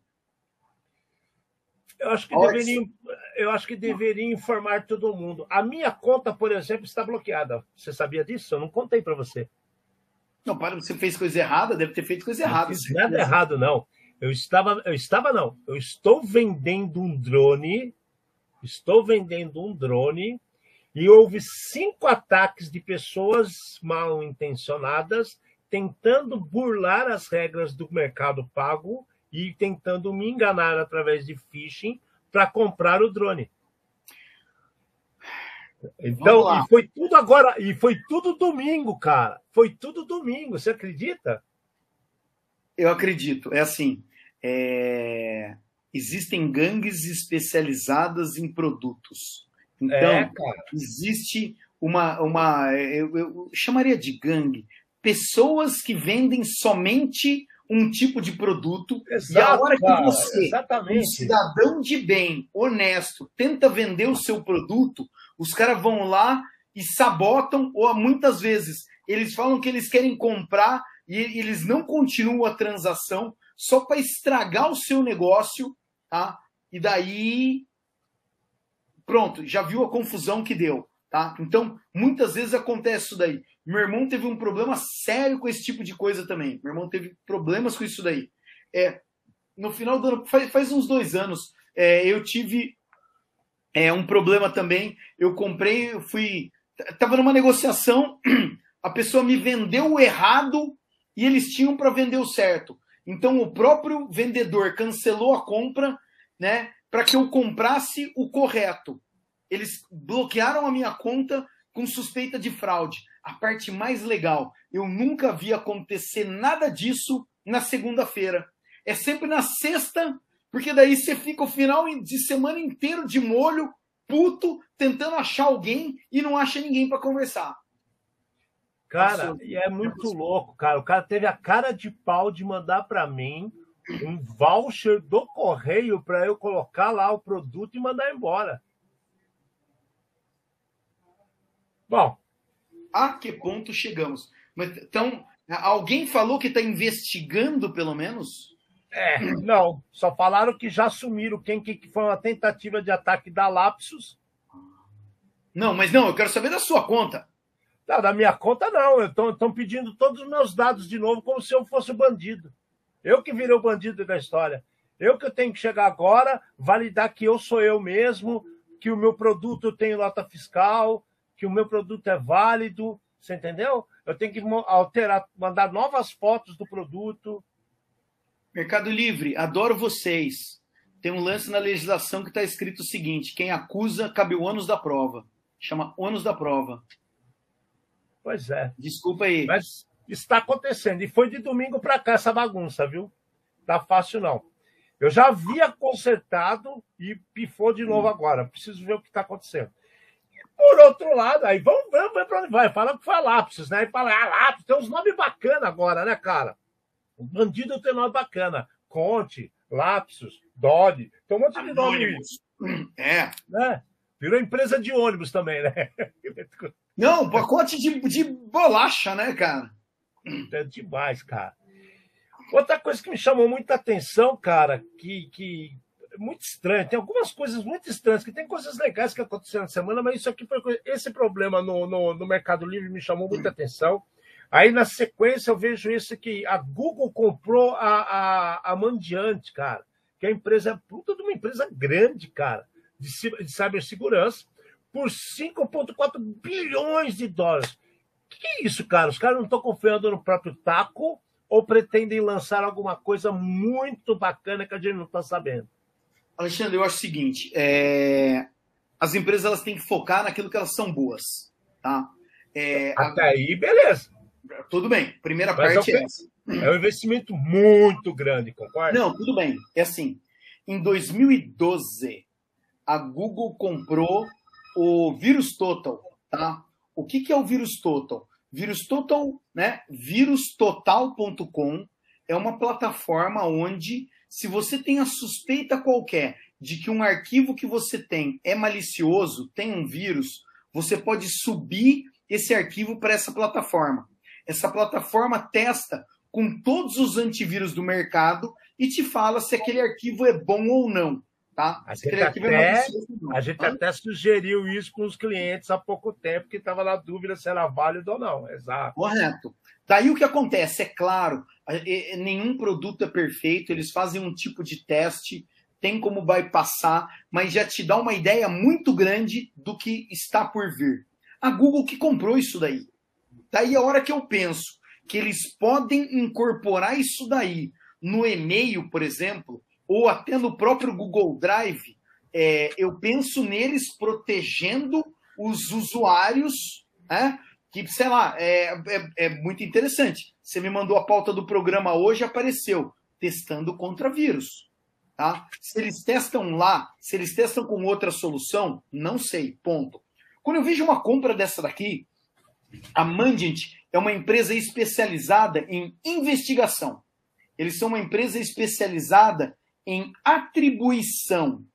Eu acho que Olha, deveriam, eu acho que deveriam informar todo mundo. A minha conta, por exemplo, está bloqueada. Você sabia disso? Eu não contei para você. Não, para, você fez coisa errada, deve ter feito coisa errada. Não fiz nada errado, não. Eu estava, eu estava não. Eu estou vendendo um drone. Estou vendendo um drone e houve cinco ataques de pessoas mal intencionadas tentando burlar as regras do mercado pago e tentando me enganar através de phishing para comprar o drone. Então, e foi tudo agora, e foi tudo domingo, cara. Foi tudo domingo, você acredita? Eu acredito. É assim: é, existem gangues especializadas em produtos. Então, é, existe uma. uma eu, eu chamaria de gangue. Pessoas que vendem somente um tipo de produto. e a hora que você, um exatamente. cidadão de bem, honesto, tenta vender o seu produto, os caras vão lá e sabotam, ou muitas vezes eles falam que eles querem comprar e eles não continuam a transação só para estragar o seu negócio, tá? E daí pronto, já viu a confusão que deu, tá? Então, muitas vezes acontece isso daí. Meu irmão teve um problema sério com esse tipo de coisa também. Meu irmão teve problemas com isso daí. É, no final do ano, faz, faz uns dois anos, é, eu tive é, um problema também. Eu comprei, eu fui. Tava numa negociação, <clears throat> a pessoa me vendeu o errado e eles tinham para vender o certo. Então o próprio vendedor cancelou a compra, né, para que eu comprasse o correto. Eles bloquearam a minha conta com suspeita de fraude. A parte mais legal, eu nunca vi acontecer nada disso na segunda-feira. É sempre na sexta, porque daí você fica o final de semana inteiro de molho, puto, tentando achar alguém e não acha ninguém para conversar. Cara, e é muito louco, cara. O cara teve a cara de pau de mandar para mim um voucher do correio para eu colocar lá o produto e mandar embora. Bom, a que ponto chegamos? Então, alguém falou que está investigando, pelo menos? É, não. Só falaram que já assumiram quem que foi uma tentativa de ataque da Lapsus. Não, mas não, eu quero saber da sua conta. Não, da minha conta não. Estão pedindo todos os meus dados de novo, como se eu fosse o bandido. Eu que virei o bandido da história. Eu que tenho que chegar agora, validar que eu sou eu mesmo, que o meu produto tem nota fiscal, que o meu produto é válido. Você entendeu? Eu tenho que alterar, mandar novas fotos do produto. Mercado Livre, adoro vocês. Tem um lance na legislação que está escrito o seguinte: quem acusa cabe o ônus da prova. Chama ônus da prova. Pois é. Desculpa aí. Mas está acontecendo. E foi de domingo para cá essa bagunça, viu? Tá fácil não. Eu já havia consertado e pifou de novo agora. Preciso ver o que está acontecendo. Por outro lado, aí vamos, vamos ver para onde vai. Fala que foi a Lápis, né? E fala, ah, Lápis, tem uns nomes bacanas agora, né, cara? O bandido tem nome bacana. Conte, Lapsus, Dodge, tem um monte de nome. É. Né? Virou empresa de ônibus também, né? <laughs> Não, pacote de, de bolacha, né, cara? É demais, cara. Outra coisa que me chamou muita atenção, cara, que, que muito estranho. Tem algumas coisas muito estranhas, que tem coisas legais que aconteceram na semana, mas isso aqui foi esse problema no, no, no Mercado Livre me chamou muita atenção. Aí, na sequência, eu vejo isso que a Google comprou a, a, a Mandiante, cara, que é a empresa, puta de uma empresa grande, cara, de, de cibersegurança, por 5,4 bilhões de dólares. O que é isso, cara? Os caras não estão confiando no próprio taco ou pretendem lançar alguma coisa muito bacana que a gente não está sabendo? Alexandre, eu acho o seguinte: é... as empresas elas têm que focar naquilo que elas são boas. Tá? É... Até aí, beleza. Tudo bem. Primeira Mas parte é, essa. É um investimento muito grande, concorda? Não, tudo bem. É assim. Em 2012, a Google comprou o Vírus Total, tá? O que, que é o Vírus Total? Vírus Total, né? Virustotal.com é uma plataforma onde, se você tem a suspeita qualquer de que um arquivo que você tem é malicioso, tem um vírus, você pode subir esse arquivo para essa plataforma. Essa plataforma testa com todos os antivírus do mercado e te fala se aquele arquivo é bom ou não. Tá? A gente, até, a gente até sugeriu isso com os clientes há pouco tempo, que estava na dúvida se era válido ou não. Exato. Correto. Daí o que acontece? É claro, nenhum produto é perfeito, eles fazem um tipo de teste, tem como bypassar, mas já te dá uma ideia muito grande do que está por vir. A Google que comprou isso daí. Daí a hora que eu penso que eles podem incorporar isso daí no e-mail, por exemplo, ou até no próprio Google Drive, é, eu penso neles protegendo os usuários, né? Que, sei lá, é, é, é, muito interessante. Você me mandou a pauta do programa hoje, apareceu, testando contra vírus. Tá? Se eles testam lá, se eles testam com outra solução, não sei, ponto. Quando eu vejo uma compra dessa daqui, a Mandiant é uma empresa especializada em investigação. Eles são uma empresa especializada em atribuição.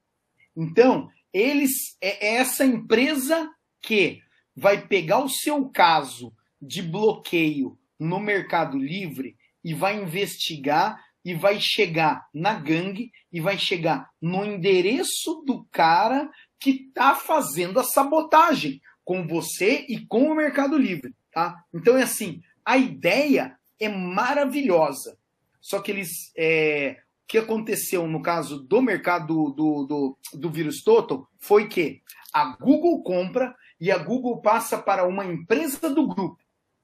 Então, eles é essa empresa que vai pegar o seu caso de bloqueio no Mercado Livre e vai investigar e vai chegar na gangue e vai chegar no endereço do cara que está fazendo a sabotagem com você e com o Mercado Livre, tá? Então é assim, a ideia é maravilhosa. Só que eles é, que aconteceu no caso do mercado do, do, do vírus Total foi que a Google compra e a Google passa para uma empresa do grupo.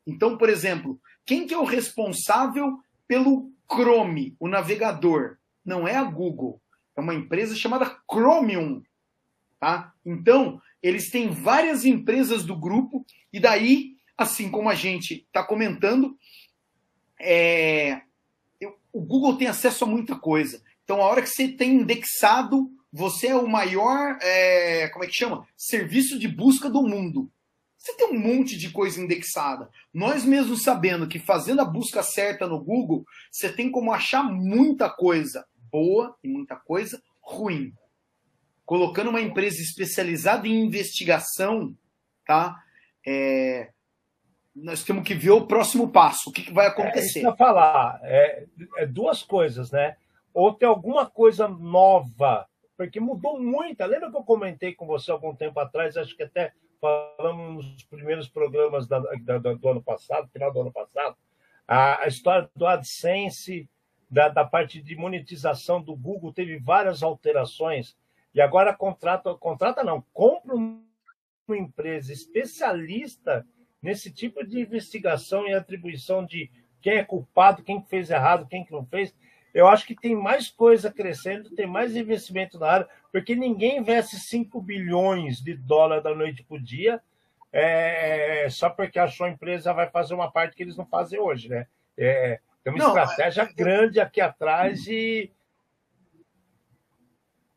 Então, por exemplo, quem que é o responsável pelo Chrome, o navegador? Não é a Google, é uma empresa chamada Chromium. Tá? Então, eles têm várias empresas do grupo, e daí, assim como a gente está comentando, é, o Google tem acesso a muita coisa. Então, a hora que você tem indexado, você é o maior, é, como é que chama? Serviço de busca do mundo. Você tem um monte de coisa indexada. Nós mesmos sabendo que fazendo a busca certa no Google, você tem como achar muita coisa boa e muita coisa ruim. Colocando uma empresa especializada em investigação, tá? É, nós temos que ver o próximo passo, o que, vai acontecer. É, falar, é, é, duas coisas, né? Ou tem alguma coisa nova, porque mudou muito. Lembra que eu comentei com você algum tempo atrás, acho que até falamos nos primeiros programas da, da, do ano passado, final do ano passado, a, a história do AdSense, da, da, parte de monetização do Google, teve várias alterações, e agora contrata, contrata não, compra uma empresa especialista nesse tipo de investigação e atribuição de quem é culpado, quem fez errado, quem que não fez, eu acho que tem mais coisa crescendo, tem mais investimento na área, porque ninguém investe 5 bilhões de dólares da noite para o dia é, só porque achou a empresa vai fazer uma parte que eles não fazem hoje, né? É, tem uma não, estratégia é... grande aqui atrás e.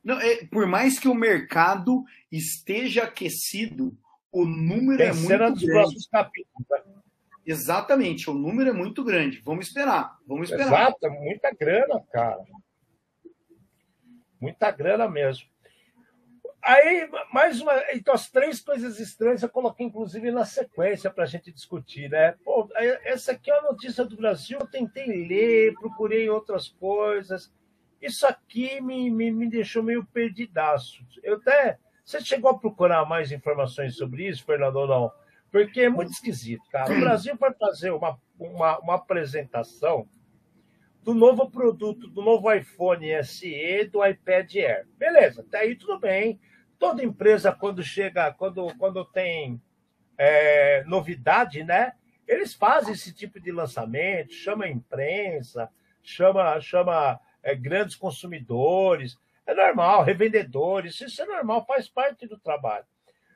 Não, é, por mais que o mercado esteja aquecido, o número Tem é muito grande. Capítulos, né? Exatamente, o número é muito grande. Vamos esperar, vamos esperar. Exato, muita grana, cara. Muita grana mesmo. Aí, mais uma. Então, as três coisas estranhas eu coloquei, inclusive, na sequência para a gente discutir, né? Pô, essa aqui é a notícia do Brasil, eu tentei ler, procurei outras coisas. Isso aqui me, me, me deixou meio perdidaço. Eu até. Você chegou a procurar mais informações sobre isso, Fernando, ou não? Porque é muito esquisito, cara. O Brasil vai fazer uma, uma, uma apresentação do novo produto, do novo iPhone SE, do iPad Air. Beleza, até aí tudo bem. Toda empresa, quando chega, quando, quando tem é, novidade, né? Eles fazem esse tipo de lançamento, chama a imprensa, chama, chama é, grandes consumidores, é normal, revendedores, isso é normal, faz parte do trabalho.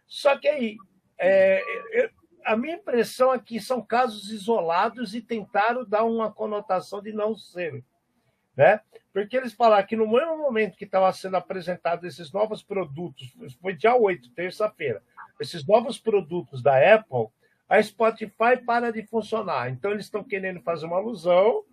Só que aí, é, é a minha impressão é que são casos isolados e tentaram dar uma conotação de não ser. Né? Porque eles falaram que no mesmo momento que estava sendo apresentado esses novos produtos, foi dia 8, terça-feira, esses novos produtos da Apple, a Spotify para de funcionar. Então eles estão querendo fazer uma alusão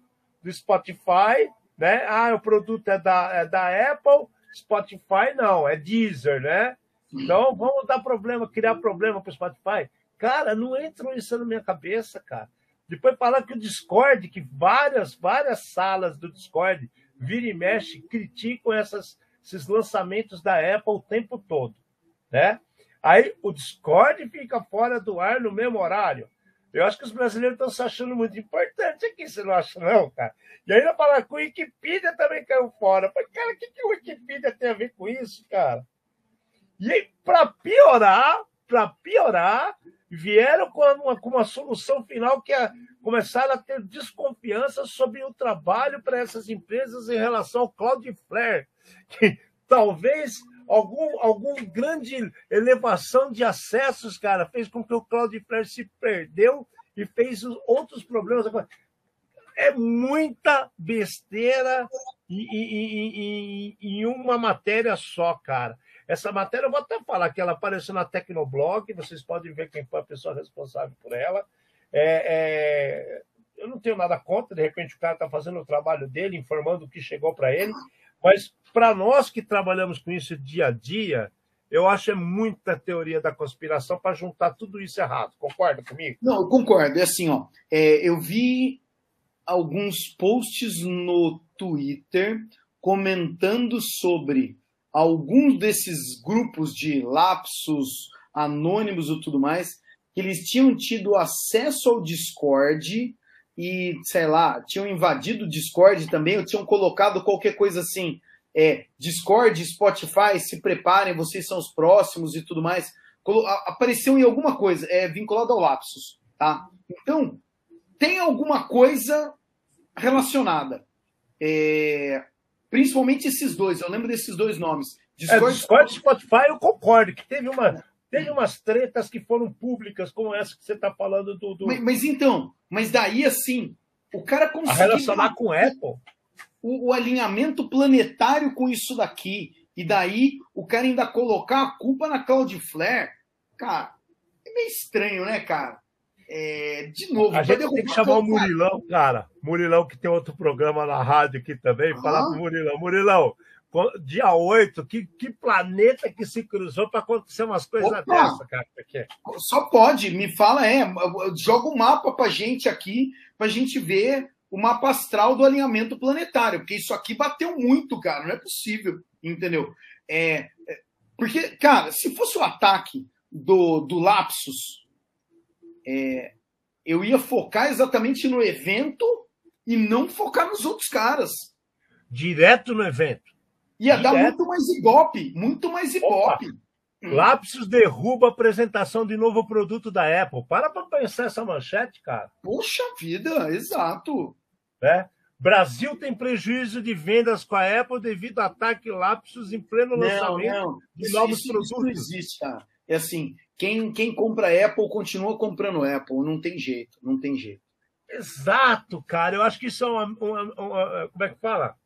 do Spotify, né? Ah, o produto é da, é da Apple, Spotify não, é Deezer, né? Então vamos dar problema, criar problema para o Spotify. Cara, não entra isso na minha cabeça, cara. Depois falar que o Discord, que várias, várias salas do Discord vira e mexe, criticam essas, esses lançamentos da Apple o tempo todo, né? Aí o Discord fica fora do ar no mesmo horário. Eu acho que os brasileiros estão se achando muito importante aqui, você não acha, não, cara? E ainda falar que o Wikipedia também caiu fora. Mas, cara, o que, que o Wikipedia tem a ver com isso, cara? E para piorar, para piorar, vieram com uma, com uma solução final que é começar a ter desconfiança sobre o trabalho para essas empresas em relação ao Cloudflare, que talvez algum, algum grande elevação de acessos, cara, fez com que o Cloudflare se perdeu e fez outros problemas. É muita besteira em uma matéria só, cara. Essa matéria, eu vou até falar que ela apareceu na Tecnoblog, vocês podem ver quem foi a pessoa responsável por ela. É, é, eu não tenho nada contra, de repente o cara está fazendo o trabalho dele, informando o que chegou para ele, mas para nós que trabalhamos com isso dia a dia, eu acho é muita teoria da conspiração para juntar tudo isso errado. Concorda comigo? Não, eu concordo. É assim, ó, é, eu vi alguns posts no Twitter comentando sobre alguns desses grupos de lapsos anônimos e tudo mais, que eles tinham tido acesso ao Discord e, sei lá, tinham invadido o Discord também, ou tinham colocado qualquer coisa assim, é, Discord, Spotify, se preparem, vocês são os próximos e tudo mais. Apareceu em alguma coisa, é vinculado ao lapsus, tá? Então, tem alguma coisa relacionada. É, Principalmente esses dois, eu lembro desses dois nomes. Discord, é, Discord e Spotify, eu concordo, que teve, uma, teve umas tretas que foram públicas, como essa que você está falando do. do... Mas, mas, então, mas daí assim, o cara conseguiu. relacionar com Apple. O, o alinhamento planetário com isso daqui. E daí o cara ainda colocar a culpa na Cloudflare. Cara, é meio estranho, né, cara? É, de novo, a gente tem que chamar o Murilão, cara. Murilão, que tem outro programa na rádio aqui também, falar pro Murilão. Murilão, dia 8, que, que planeta que se cruzou para acontecer umas coisas dessas, cara? Porque... Só pode, me fala, é, joga um mapa pra gente aqui, pra gente ver o mapa astral do alinhamento planetário, porque isso aqui bateu muito, cara, não é possível, entendeu? É, é porque, cara, se fosse o ataque do, do Lapsus é, eu ia focar exatamente no evento e não focar nos outros caras. Direto no evento. Ia Direto. dar muito mais ibope, muito mais ibope. Opa. Lapsus derruba a apresentação de novo produto da Apple. Para para pensar essa manchete, cara. Poxa vida, exato. É. Brasil tem prejuízo de vendas com a Apple devido ao ataque Lapsus em pleno não, lançamento não. de isso, novos isso, produtos. Isso não existe, cara. É assim, quem, quem compra Apple continua comprando Apple, não tem jeito, não tem jeito. Exato, cara. Eu acho que isso é uma, uma, uma como é que fala?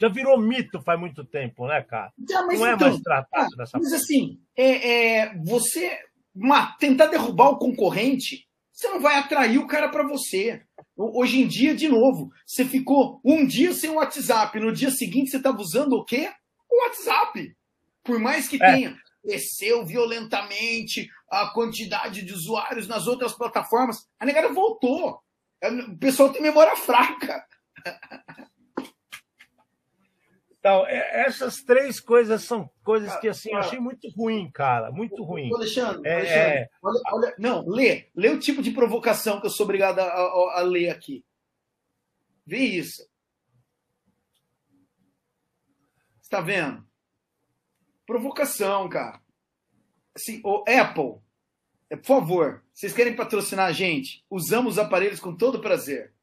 Já virou mito faz muito tempo, né, cara? Já, não é então, mais tratado ah, dessa Mas forma. assim, é, é, você uma, tentar derrubar o concorrente, você não vai atrair o cara para você. Hoje em dia, de novo, você ficou um dia sem o WhatsApp, no dia seguinte você estava usando o quê? O WhatsApp. Por mais que é. tenha cresceu violentamente a quantidade de usuários nas outras plataformas. A negada voltou. O pessoal tem memória fraca. <laughs> Então, é, essas três coisas são coisas que assim, eu achei muito ruim, cara. Muito ruim. Alexandre, é, Alexandre é... Olha, olha, não, lê. Lê o tipo de provocação que eu sou obrigado a, a, a ler aqui. Vê isso. Está vendo? Provocação, cara. Assim, o Apple, é, por favor, vocês querem patrocinar a gente? Usamos os aparelhos com todo prazer.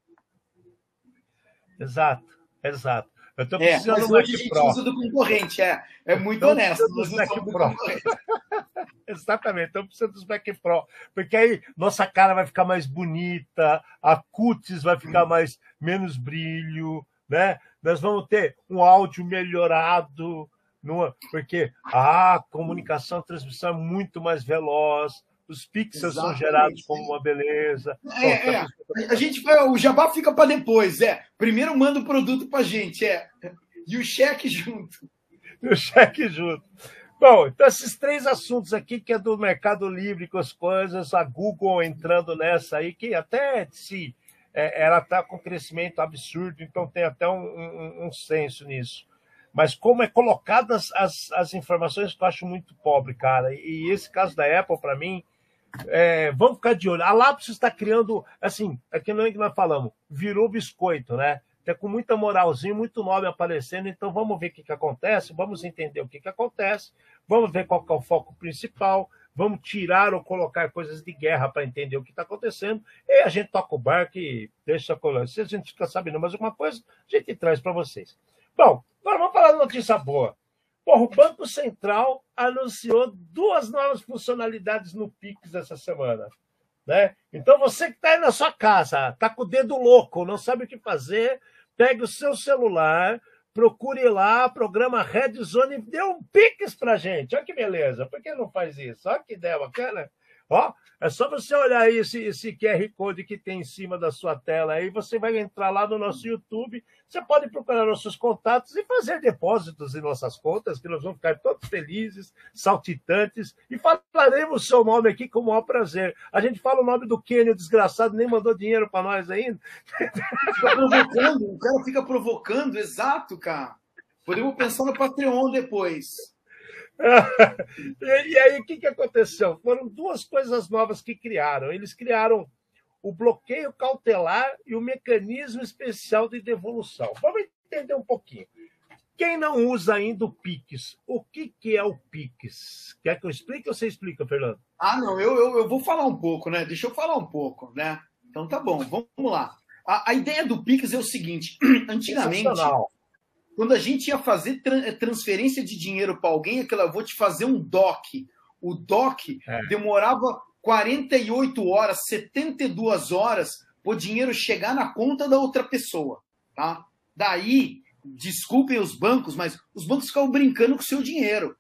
Exato, exato. Eu tô é, precisando é, mas hoje a gente Pro. usa do concorrente, é. É muito honesto. Nós Mac Pro. <laughs> Exatamente, então precisa dos Mac Pro. Porque aí nossa cara vai ficar mais bonita, a cutis vai ficar mais menos brilho, né? Nós vamos ter um áudio melhorado, numa, porque a comunicação, a transmissão é muito mais veloz, os pixels Exatamente. são gerados como uma beleza. É, é. A gente o jabá fica para depois, é. Primeiro manda o produto para gente, é. E o cheque junto. E o cheque junto. Bom, então esses três assuntos aqui que é do Mercado Livre com as coisas, a Google entrando nessa aí, que até se é, ela está com crescimento absurdo, então tem até um, um, um senso nisso mas como é colocadas as, as informações eu acho muito pobre, cara. E esse caso da Apple, para mim, é, vamos ficar de olho. A Lápis está criando, assim, aqui não é que nós falamos, virou biscoito, né? Tá com muita moralzinha, muito nome aparecendo, então vamos ver o que, que acontece, vamos entender o que, que acontece, vamos ver qual é o foco principal, vamos tirar ou colocar coisas de guerra para entender o que está acontecendo, e a gente toca o barco e deixa a Se a gente fica sabendo mais alguma coisa, a gente traz para vocês. Bom, agora vamos falar de notícia boa. Porra, o Banco Central anunciou duas novas funcionalidades no Pix essa semana. Né? Então você que está aí na sua casa, está com o dedo louco, não sabe o que fazer, pegue o seu celular, procure lá, programa Red Zone dê um Pix para gente. Olha que beleza. Por que não faz isso? Olha que ideia bacana. Ó, é só você olhar aí esse, esse QR Code que tem em cima da sua tela aí, você vai entrar lá no nosso YouTube, você pode procurar nossos contatos e fazer depósitos em nossas contas, que nós vamos ficar todos felizes, saltitantes, e falaremos o seu nome aqui com o maior prazer. A gente fala o nome do Kenny, o desgraçado, nem mandou dinheiro para nós ainda. Fica provocando, o cara fica provocando, exato, cara. Podemos pensar no Patreon depois. <laughs> e, aí, o que, que aconteceu? Foram duas coisas novas que criaram. Eles criaram o bloqueio cautelar e o mecanismo especial de devolução. Vamos entender um pouquinho. Quem não usa ainda o Pix, o que, que é o Pix? Quer que eu explique ou você explica, Fernando? Ah, não, eu, eu, eu vou falar um pouco, né? Deixa eu falar um pouco, né? Então tá bom, vamos lá. A, a ideia do Pix é o seguinte: <clears throat> antigamente quando a gente ia fazer eh, transferência de dinheiro para alguém, aquela, vou te fazer um DOC. O DOC é. demorava 48 horas, 72 horas para o dinheiro chegar na conta da outra pessoa. Tá? Daí, desculpem os bancos, mas os bancos ficavam brincando com o seu dinheiro.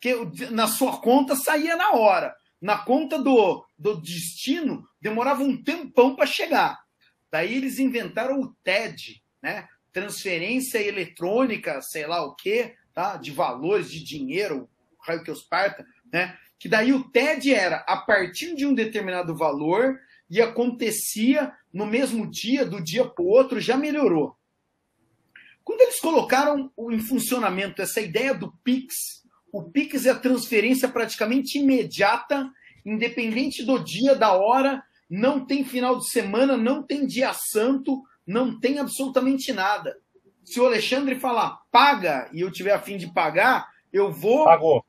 Que na sua conta saía na hora. Na conta do, do destino, demorava um tempão para chegar. Daí eles inventaram o TED, né? Transferência eletrônica, sei lá o quê, tá? de valores, de dinheiro, raio que os parta, né? que daí o TED era a partir de um determinado valor e acontecia no mesmo dia, do dia para o outro, já melhorou. Quando eles colocaram em funcionamento essa ideia do PIX, o PIX é a transferência praticamente imediata, independente do dia, da hora, não tem final de semana, não tem dia santo, não tem absolutamente nada. Se o Alexandre falar paga e eu tiver a fim de pagar, eu vou, Pagou.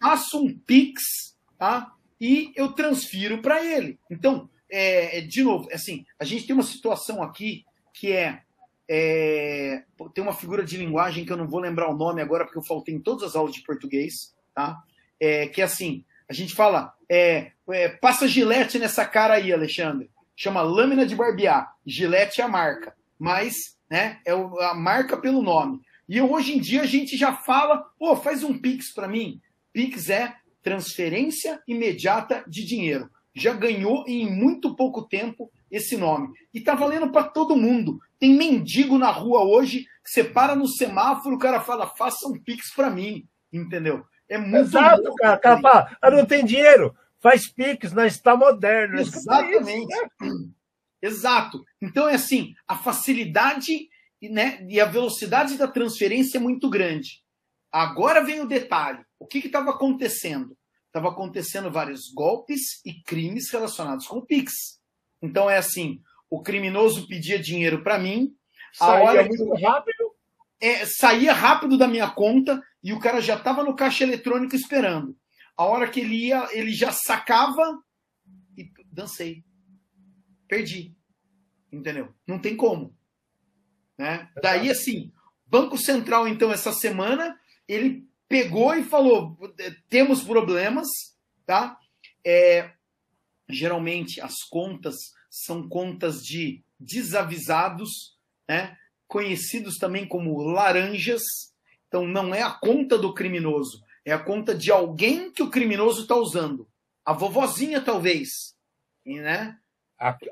faço um Pix, tá? E eu transfiro para ele. Então, é, é, de novo, assim, a gente tem uma situação aqui que é, é, tem uma figura de linguagem que eu não vou lembrar o nome agora porque eu faltei em todas as aulas de português, tá? É, que é assim, a gente fala, é, é, passa gilete nessa cara aí, Alexandre chama lâmina de barbear. Gillette é a marca, mas né, é a marca pelo nome. E hoje em dia a gente já fala, pô, faz um Pix para mim. Pix é transferência imediata de dinheiro. Já ganhou em muito pouco tempo esse nome. E tá valendo para todo mundo. Tem mendigo na rua hoje que você para no semáforo, o cara fala, faça um Pix para mim. Entendeu? É muito Exato, cara. O cara fala, não tem dinheiro faz piques, nós está moderno. Exatamente. Isso, né? Exato. Então é assim, a facilidade e, né, e a velocidade da transferência é muito grande. Agora vem o detalhe: o que estava acontecendo? Estava acontecendo vários golpes e crimes relacionados com o Pix. Então é assim: o criminoso pedia dinheiro para mim, saía a hora muito rápido. É, saía rápido da minha conta e o cara já estava no caixa eletrônico esperando. A hora que ele ia, ele já sacava e dancei. Perdi. Entendeu? Não tem como. Né? Daí, assim, Banco Central, então, essa semana, ele pegou e falou: temos problemas, tá? É, geralmente as contas são contas de desavisados, né? conhecidos também como laranjas. Então não é a conta do criminoso, é a conta de alguém que o criminoso está usando. A vovozinha, talvez. Né?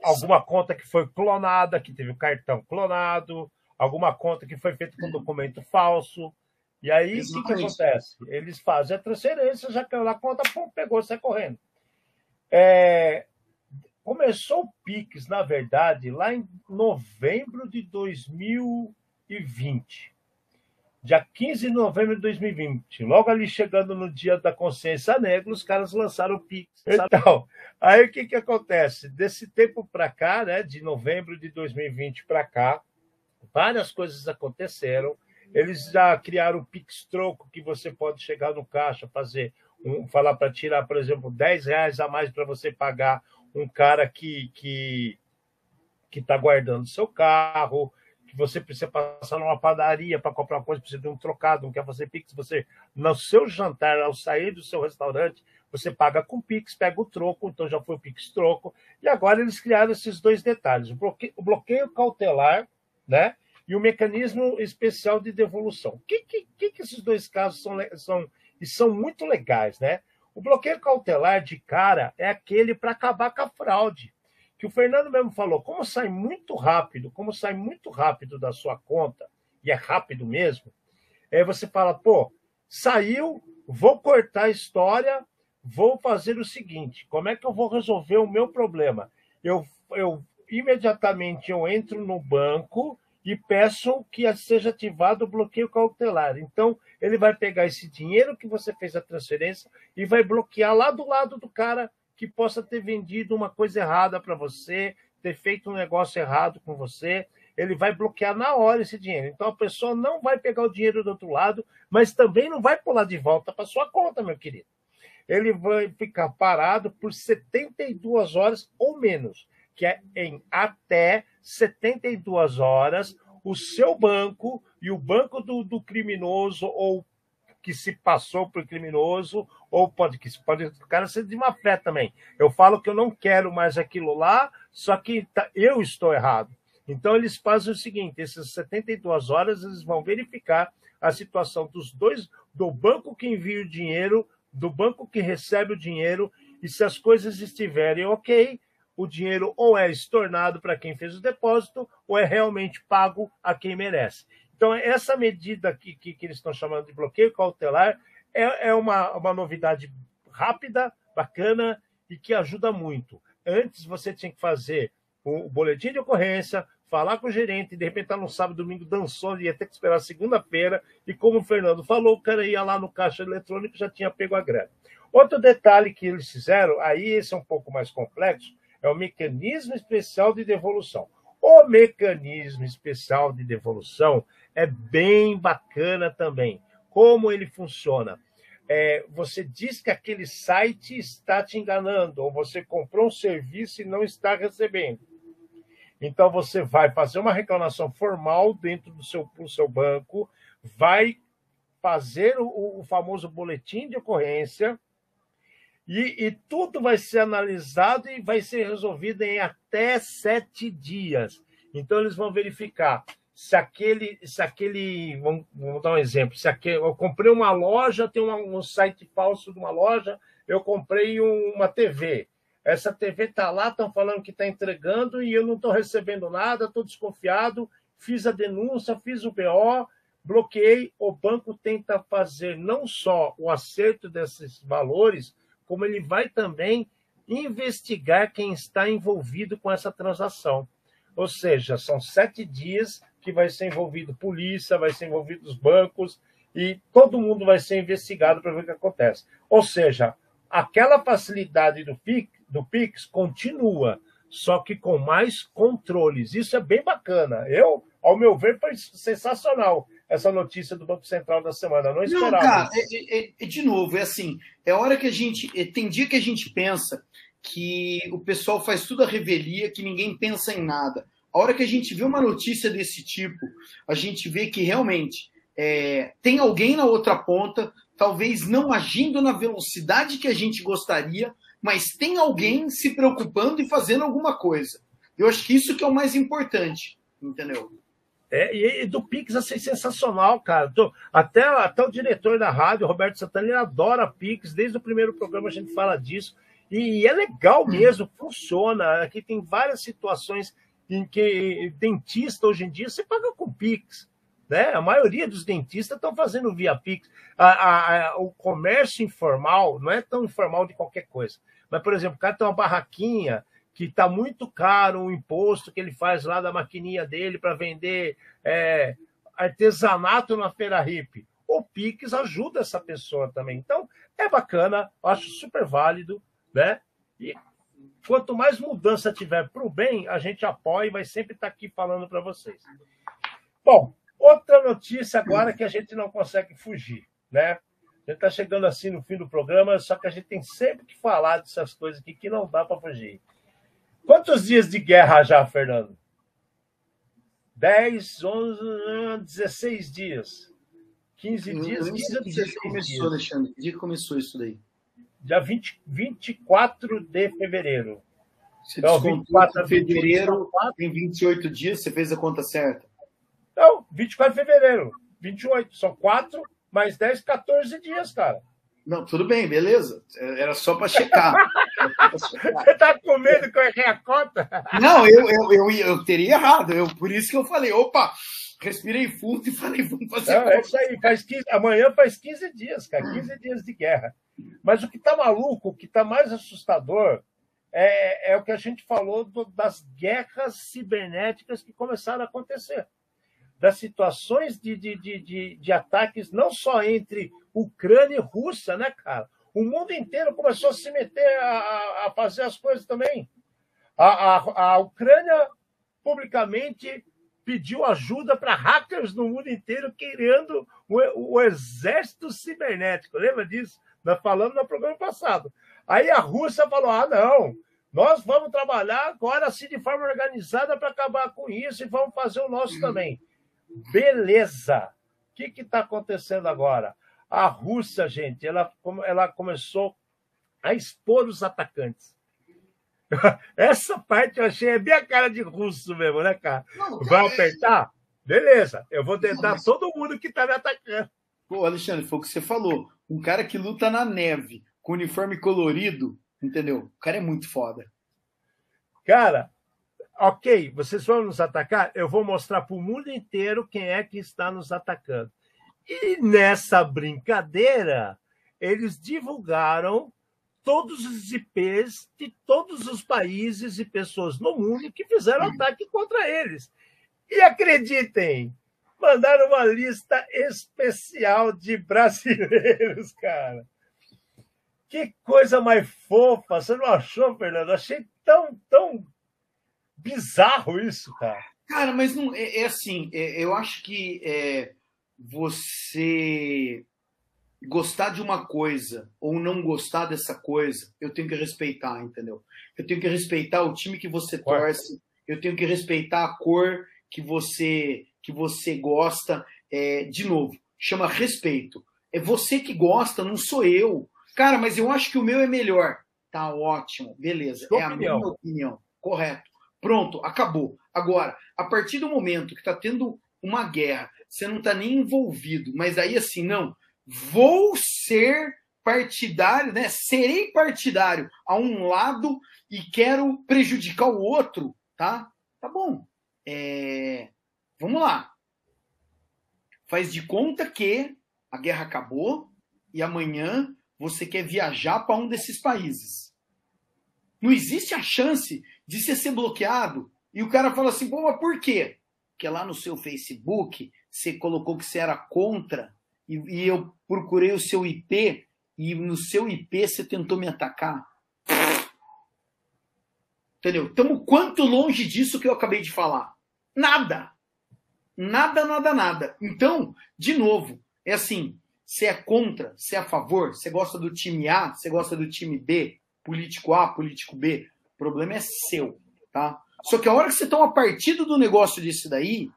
Alguma conta que foi clonada, que teve o cartão clonado, alguma conta que foi feita com documento falso. E aí, o que, que, acontece? Eles fazem a transferência, já caiu na conta, pum, pegou, sai correndo. É, começou o Pix, na verdade, lá em novembro de 2020. Dia 15 de novembro de 2020. Logo ali chegando no dia da consciência negra, os caras lançaram o Pix. Então, aí o que, que acontece? Desse tempo para cá, né, de novembro de 2020 para cá, várias coisas aconteceram eles já criaram o Pix Troco, que você pode chegar no caixa, fazer um, falar para tirar, por exemplo, 10 reais a mais para você pagar um cara que que que está guardando seu carro, que você precisa passar numa padaria para comprar uma coisa, precisa de um trocado, não quer fazer Pix, você, no seu jantar, ao sair do seu restaurante, você paga com Pix, pega o troco, então já foi o Pix troco, e agora eles criaram esses dois detalhes, o bloqueio, o bloqueio cautelar, né? e o mecanismo especial de devolução. O que, que, que esses dois casos são, são, e são muito legais, né? O bloqueio cautelar de cara é aquele para acabar com a fraude. Que o Fernando mesmo falou, como sai muito rápido, como sai muito rápido da sua conta, e é rápido mesmo, é você fala, pô, saiu, vou cortar a história, vou fazer o seguinte: como é que eu vou resolver o meu problema? Eu, eu imediatamente eu entro no banco e peçam que seja ativado o bloqueio cautelar. Então, ele vai pegar esse dinheiro que você fez a transferência e vai bloquear lá do lado do cara que possa ter vendido uma coisa errada para você, ter feito um negócio errado com você. Ele vai bloquear na hora esse dinheiro. Então, a pessoa não vai pegar o dinheiro do outro lado, mas também não vai pular de volta para sua conta, meu querido. Ele vai ficar parado por 72 horas ou menos que é em até 72 horas o seu banco e o banco do, do criminoso ou que se passou por criminoso, ou pode que pode o cara ser de má fé também. Eu falo que eu não quero mais aquilo lá, só que tá, eu estou errado. Então eles fazem o seguinte: essas 72 horas eles vão verificar a situação dos dois, do banco que envia o dinheiro, do banco que recebe o dinheiro, e se as coisas estiverem ok, o dinheiro ou é estornado para quem fez o depósito ou é realmente pago a quem merece. Então, essa medida que, que, que eles estão chamando de bloqueio cautelar é, é uma, uma novidade rápida, bacana e que ajuda muito. Antes você tinha que fazer o boletim de ocorrência, falar com o gerente, de repente tá no sábado, domingo, dançou, ia ter que esperar segunda-feira, e como o Fernando falou, o cara ia lá no caixa eletrônico já tinha pego a grana. Outro detalhe que eles fizeram, aí esse é um pouco mais complexo, é o mecanismo especial de devolução. O mecanismo especial de devolução é bem bacana também. Como ele funciona? É, você diz que aquele site está te enganando, ou você comprou um serviço e não está recebendo. Então você vai fazer uma reclamação formal dentro do seu, do seu banco, vai fazer o, o famoso boletim de ocorrência, e, e, tudo vai ser analisado e vai ser resolvido em até sete dias. Então, eles vão verificar se aquele. Se aquele vamos, vamos dar um exemplo. Se aquele, eu comprei uma loja, tem uma, um site falso de uma loja, eu comprei um, uma TV. Essa TV está lá, estão falando que está entregando e eu não estou recebendo nada, estou desconfiado. Fiz a denúncia, fiz o BO, bloqueei. O banco tenta fazer não só o acerto desses valores, como ele vai também investigar quem está envolvido com essa transação. Ou seja, são sete dias que vai ser envolvido polícia, vai ser envolvido os bancos e todo mundo vai ser investigado para ver o que acontece. Ou seja, aquela facilidade do PIX, do PIX continua, só que com mais controles. Isso é bem bacana. Eu, ao meu ver, foi sensacional essa notícia do Banco Central da semana. Não esperava. Não, cara, é, é, é, de novo, é assim, é hora que a gente. Tem dia que a gente pensa que o pessoal faz tudo a revelia, que ninguém pensa em nada. A hora que a gente vê uma notícia desse tipo, a gente vê que realmente é, tem alguém na outra ponta, talvez não agindo na velocidade que a gente gostaria, mas tem alguém se preocupando e fazendo alguma coisa. Eu acho que isso que é o mais importante, entendeu? É, e, do Pix assim, sensacional, cara. Até, até o diretor da rádio, Roberto Santana, ele adora Pix. Desde o primeiro programa a gente fala disso. E é legal mesmo, funciona. Aqui tem várias situações em que dentista hoje em dia você paga com Pix. Né? A maioria dos dentistas estão fazendo via Pix. A, a, a, o comércio informal não é tão informal de qualquer coisa. Mas, por exemplo, o cara tem uma barraquinha que está muito caro o imposto que ele faz lá da maquininha dele para vender é, artesanato na feira hippie. O Pix ajuda essa pessoa também. Então, é bacana, acho super válido, né? E quanto mais mudança tiver para o bem, a gente apoia e vai sempre estar tá aqui falando para vocês. Bom, outra notícia agora que a gente não consegue fugir, né? A gente está chegando assim no fim do programa, só que a gente tem sempre que falar dessas coisas aqui que não dá para fugir. Quantos dias de guerra já, Fernando? 10, 11, 16 dias. 15 dias, 15 ou 16 dia começou, dias. Alexandre? Que dia começou isso daí? Dia 20, 24 de fevereiro. Você então, 24 de fevereiro tem 28 dias, você fez a conta certa? Não, 24 de fevereiro. 28. São 4 mais 10, 14 dias, cara. Não, tudo bem, beleza. Era só para <laughs> checar. Você tá com medo que eu errei a conta? Não, eu, eu, eu, eu, teria errado. Eu, por isso que eu falei, opa, respirei fundo e falei, vamos fazer. Não, é isso aí, faz 15, amanhã faz 15 dias, cara, 15 dias de guerra. Mas o que tá maluco, o que tá mais assustador é, é o que a gente falou do, das guerras cibernéticas que começaram a acontecer. Das situações de, de, de, de, de ataques, não só entre Ucrânia e Rússia, né, cara? O mundo inteiro começou a se meter a, a fazer as coisas também. A, a, a Ucrânia publicamente pediu ajuda para hackers no mundo inteiro, criando o, o, exército cibernético. Lembra disso? Nós falamos no programa passado. Aí a Rússia falou: ah, não, nós vamos trabalhar agora assim de forma organizada para acabar com isso e vamos fazer o nosso também. Beleza. O que está acontecendo agora? A Rússia, gente, ela, ela começou a expor os atacantes. <laughs> Essa parte eu achei é bem a cara de russo mesmo, né, cara? Vai apertar? Beleza, eu vou tentar todo mundo que tá me atacando. Pô, Alexandre, foi o que você falou. Um cara que luta na neve, com uniforme colorido, entendeu? O cara é muito foda. Cara, ok, vocês vão nos atacar? Eu vou mostrar para o mundo inteiro quem é que está nos atacando. E nessa brincadeira, eles divulgaram todos os IPs de todos os países e pessoas no mundo que fizeram ataque contra eles. E acreditem, mandaram uma lista especial de brasileiros, <laughs> cara. Que coisa mais fofa. Você não achou, Fernando? Achei tão, tão bizarro isso, cara. Cara, mas não é, é assim. É, eu acho que é, você gostar de uma coisa ou não gostar dessa coisa, eu tenho que respeitar, entendeu? Eu tenho que respeitar o time que você torce, eu tenho que respeitar a cor que você que você gosta. É, de novo, chama respeito. É você que gosta, não sou eu. Cara, mas eu acho que o meu é melhor. Tá ótimo, beleza. Sua é opinião. a minha opinião. Correto. Pronto, acabou. Agora, a partir do momento que está tendo uma guerra, você não está nem envolvido, mas aí assim, não, vou ser partidário, né? Serei partidário a um lado e quero prejudicar o outro, tá? Tá bom. É... Vamos lá. Faz de conta que a guerra acabou e amanhã você quer viajar para um desses países. Não existe a chance de você ser bloqueado e o cara fala assim, pô, mas por quê? porque lá no seu Facebook você colocou que você era contra e, e eu procurei o seu IP e no seu IP você tentou me atacar. Entendeu? Estamos quanto longe disso que eu acabei de falar? Nada. Nada, nada, nada. Então, de novo, é assim: você é contra, você é a favor, você gosta do time A, você gosta do time B, político A, político B. O problema é seu, tá? Só que a hora que você toma partido do negócio disso daí,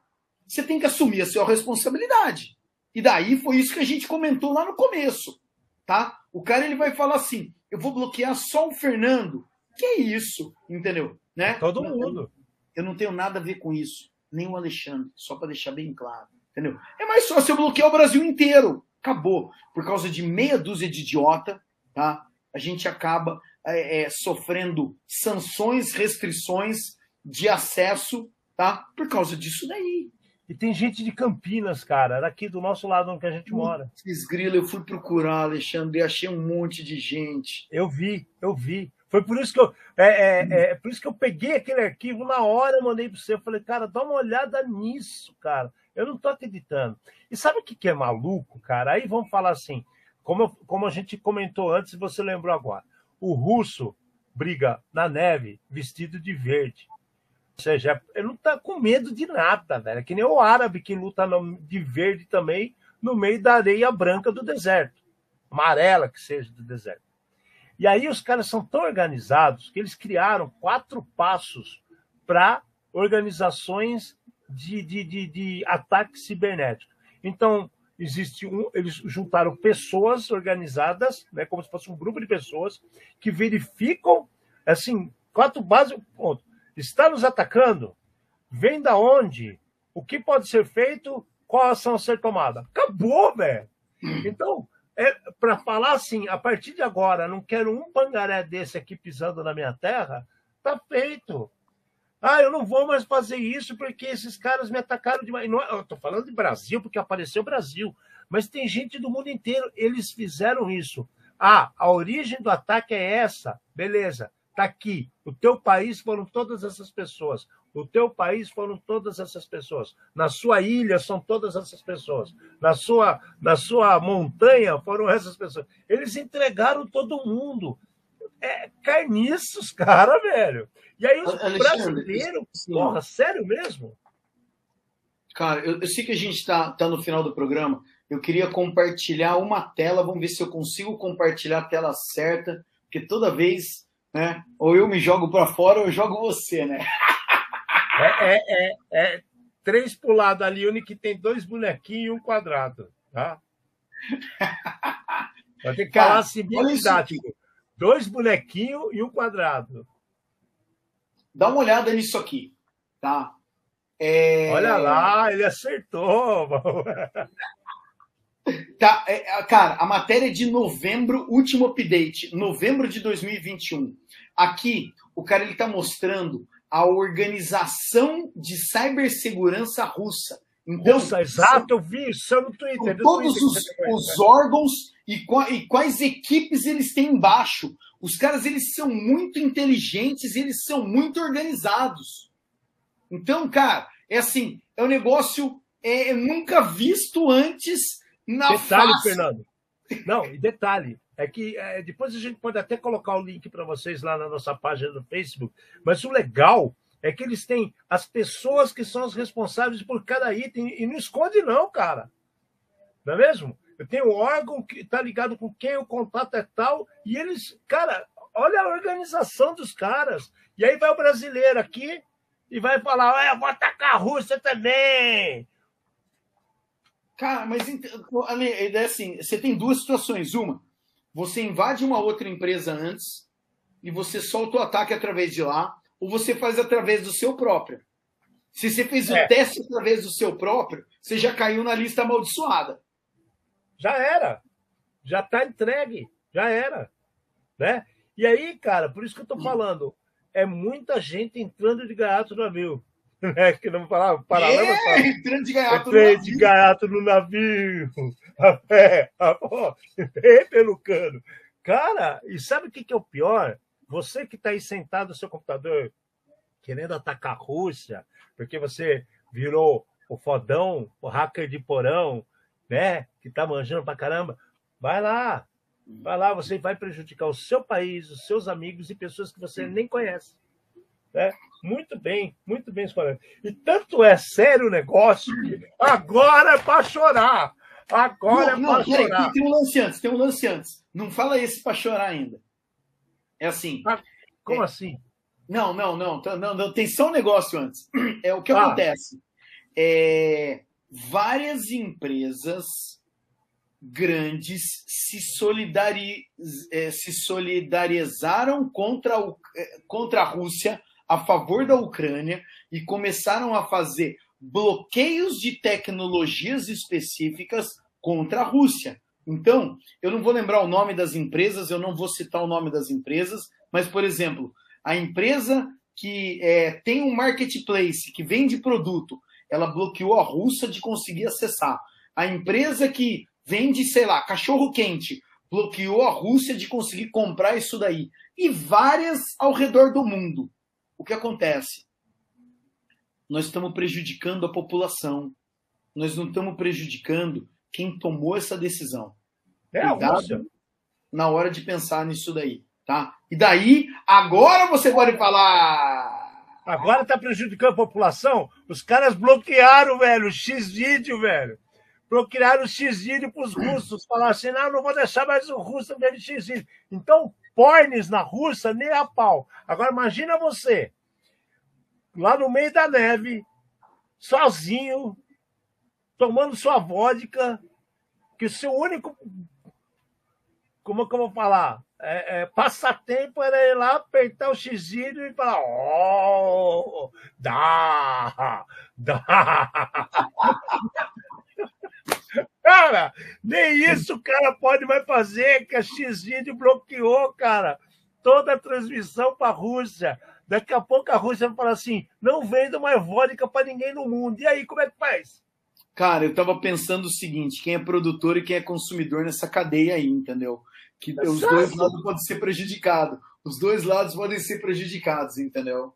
você tem que assumir a sua responsabilidade. E daí foi isso que a gente comentou lá no começo, tá? O cara ele vai falar assim: eu vou bloquear só o Fernando. Que é isso, entendeu? Né? Todo mundo. Eu não tenho nada a ver com isso, nem o Alexandre, só para deixar bem claro, entendeu? É mais fácil eu bloquear o Brasil inteiro. Acabou. Por causa de meia dúzia de idiota, tá? A gente acaba é, é, sofrendo sanções, restrições de acesso, tá? Por causa disso daí. E tem gente de Campinas, cara, daqui do nosso lado onde a gente mora. Esgrila, eu fui procurar, Alexandre, e achei um monte de gente. Eu vi, eu vi. Foi por isso que eu, é, é, é, por isso que eu peguei aquele arquivo na hora, mandei para você. Eu falei, cara, dá uma olhada nisso, cara. Eu não tô acreditando. E sabe o que, que é maluco, cara? Aí vamos falar assim, como, eu, como a gente comentou antes, você lembrou agora. O russo briga na neve vestido de verde. Seja, ele não tá com medo de nada, velho. É que nem o árabe que luta de verde também no meio da areia branca do deserto. Amarela que seja do deserto. E aí os caras são tão organizados que eles criaram quatro passos para organizações de, de, de, de ataque cibernético. Então, existe um, eles juntaram pessoas organizadas, né, como se fosse um grupo de pessoas que verificam, assim, quatro bases, ponto. Está nos atacando? Vem da onde? O que pode ser feito? Qual ação a ser tomada? Acabou, velho. Então, é, para falar assim, a partir de agora, não quero um pangaré desse aqui pisando na minha terra, tá feito. Ah, eu não vou mais fazer isso porque esses caras me atacaram demais. Não, é, eu tô falando de Brasil porque apareceu Brasil, mas tem gente do mundo inteiro. Eles fizeram isso. Ah, a origem do ataque é essa, beleza? Tá aqui. O teu país foram todas essas pessoas. O teu país foram todas essas pessoas. Na sua ilha são todas essas pessoas. Na sua, na sua montanha foram essas pessoas. Eles entregaram todo mundo. É carniços, <laughs> cara, velho. E aí os brasileiros, porra, sério mesmo? Cara, eu, eu sei que a gente está tá no final do programa. Eu queria compartilhar uma tela. Vamos ver se eu consigo compartilhar a tela certa, porque toda vez, né? Ou eu me jogo para fora ou eu jogo você, né? É, é, é, é três pro lado ali, onde que tem dois bonequinhos e um quadrado, tá? <laughs> Vai ter que Cara, falar assim, bem didático. Dois bonequinhos e um quadrado. Dá uma olhada nisso aqui, tá? É... Olha lá, ele acertou. <laughs> tá, é, cara, a matéria é de novembro, último update, novembro de 2021. Aqui, o cara ele tá mostrando a organização de cibersegurança russa. Então, Russa, exato, eu vi isso no Twitter. Todos os, os, órgãos e, e, quais equipes eles têm embaixo. Os caras eles são muito inteligentes, eles são muito organizados. Então, cara, é assim, é um negócio é, é nunca visto antes na detalhe, face. Fernando. Não, e detalhe, é que é, depois a gente pode até colocar o link para vocês lá na nossa página do Facebook, mas o legal é que eles têm as pessoas que são as responsáveis por cada item e não esconde não, cara. Não é mesmo? Eu tenho um órgão que está ligado com quem o contato é tal, e eles, cara, olha a organização dos caras. E aí vai o brasileiro aqui e vai falar: é, vou atacar a Rússia também. Cara, mas Ale, é assim: você tem duas situações. Uma, você invade uma outra empresa antes e você solta o ataque através de lá, ou você faz através do seu próprio. Se você fez é. o teste através do seu próprio, você já caiu na lista amaldiçoada. Já era. Já está entregue. Já era. Né? E aí, cara, por isso que eu estou falando, é muita gente entrando de gaiato no navio. Né? <laughs> Que não falava paralelo. É, entrando de gaiato no navio. de gaiato no navio. <laughs> É, <laughs> pelo cano. Cara, e sabe o que, que é o pior? Você que está aí sentado no seu computador, querendo atacar a Rússia, porque você virou o fodão, o hacker de porão, né? Que tá manjando pra caramba. Vai lá, vai lá, você vai prejudicar o seu país, os seus amigos e pessoas que você nem conhece. Né? Muito bem, muito bem escolhido. E tanto é sério o negócio que agora é para chorar. Agora não, é para chorar. Aí, tem um lance antes, tem um lance antes. Não fala esse para chorar ainda. É assim. Ah, como é, assim? Não, não, não, não, não, Tem só um negócio antes. <clears throat> É o que ah. acontece. É, várias empresas grandes se, solidari, é, se solidarizaram contra, o, é, contra a Rússia a favor da Ucrânia e começaram a fazer bloqueios de tecnologias específicas contra a Rússia. Então, eu não vou lembrar o nome das empresas, eu não vou citar o nome das empresas, mas, por exemplo, a empresa que é, tem um marketplace que vende produto, ela bloqueou a Rússia de conseguir acessar. A empresa que vende, sei lá, cachorro quente, bloqueou a Rússia de conseguir comprar isso daí. E várias ao redor do mundo. O que acontece? Nós estamos prejudicando a população. Nós não estamos prejudicando quem tomou essa decisão. É Rússia. Na hora de pensar nisso daí, tá? E daí, agora você pode falar. Agora está prejudicando a população? Os caras bloquearam, velho, o X-Vídeo, velho. Bloquearam o X-Vídeo para os russos. Falaram assim: não, não vou deixar mais o russo ver X-Vídeo. Então, pornes na Rússia, nem a pau. Agora, imagina você, lá no meio da neve, sozinho, tomando sua vodka, que o seu único. Como é que eu vou falar? É, é, passatempo era ir lá, apertar o xílio e falar: Oh, dá, dá. <laughs> Cara, nem isso o cara pode mais fazer, que a X-Video bloqueou, cara, toda a transmissão para a Rússia. Daqui a pouco a Rússia vai falar assim: não vendo mais vodka para ninguém no mundo. E aí, como é que faz? Cara, eu tava pensando o seguinte: quem é produtor e quem é consumidor nessa cadeia aí, entendeu? Que os dois lados podem ser prejudicados. Os dois lados podem ser prejudicados, entendeu?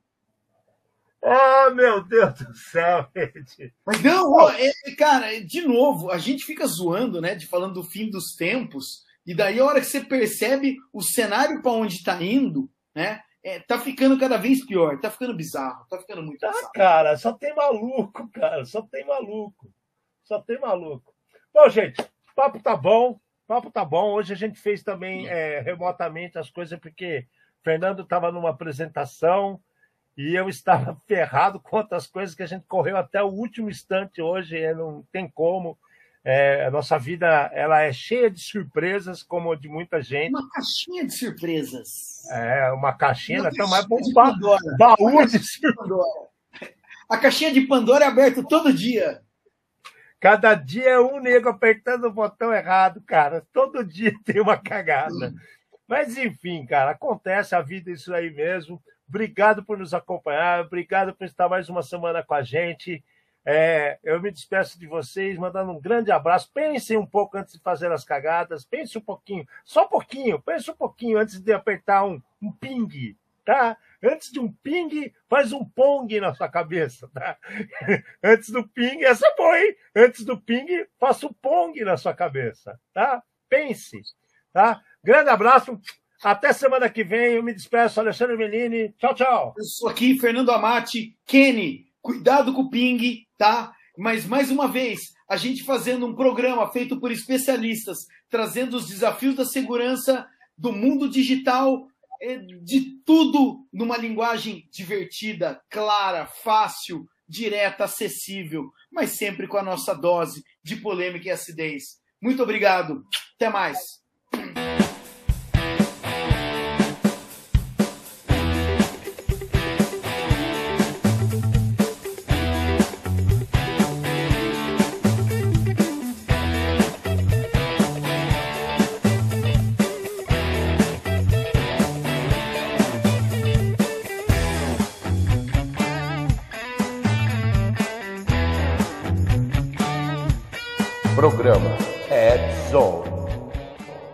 Oh, meu Deus do céu, <laughs> gente. Mas não, é, cara, de novo, a gente fica zoando, né, de falando do fim dos tempos, e daí a hora que você percebe o cenário para onde está indo, né, é, tá ficando cada vez pior, tá ficando bizarro, tá ficando muito tá, bizarro. cara, só tem maluco, cara, só tem maluco. Só tem maluco. Bom, gente, papo tá bom, papo tá bom. Hoje a gente fez também é, remotamente as coisas, porque Fernando estava numa apresentação, e eu estava <laughs> ferrado com outras coisas que a gente correu até o último instante hoje, não tem como. É, a nossa vida ela é cheia de surpresas, como de muita gente. Uma caixinha de surpresas. É, uma caixinha, uma até mais um ba baú de surpresas. A caixinha de Pandora é aberta todo dia. Cada dia é um nego apertando o botão errado, cara. Todo dia <laughs> tem uma cagada. Mas enfim, cara, acontece a vida é isso aí mesmo. Obrigado por nos acompanhar, obrigado por estar mais uma semana com a gente. É, eu me despeço de vocês, mandando um grande abraço. Pensem um pouco antes de fazer as cagadas, pense um pouquinho, só um pouquinho, pense um pouquinho antes de apertar um, um ping, tá? Antes de um ping, faz um pong na sua cabeça, tá? <laughs> Antes do ping, essa foi, Antes do ping, faça um pong na sua cabeça, tá? Pense, tá? Grande abraço. Até semana que vem. Eu me despeço, Alexandre Melini. Tchau, tchau. Eu sou aqui, Fernando Amati. Kenny, cuidado com o ping, tá? Mas, mais uma vez, a gente fazendo um programa feito por especialistas, trazendo os desafios da segurança do mundo digital, é, de tudo numa linguagem divertida, clara, fácil, direta, acessível, mas sempre com a nossa dose de polêmica e acidez. Muito obrigado. Até mais. Programa Edzone.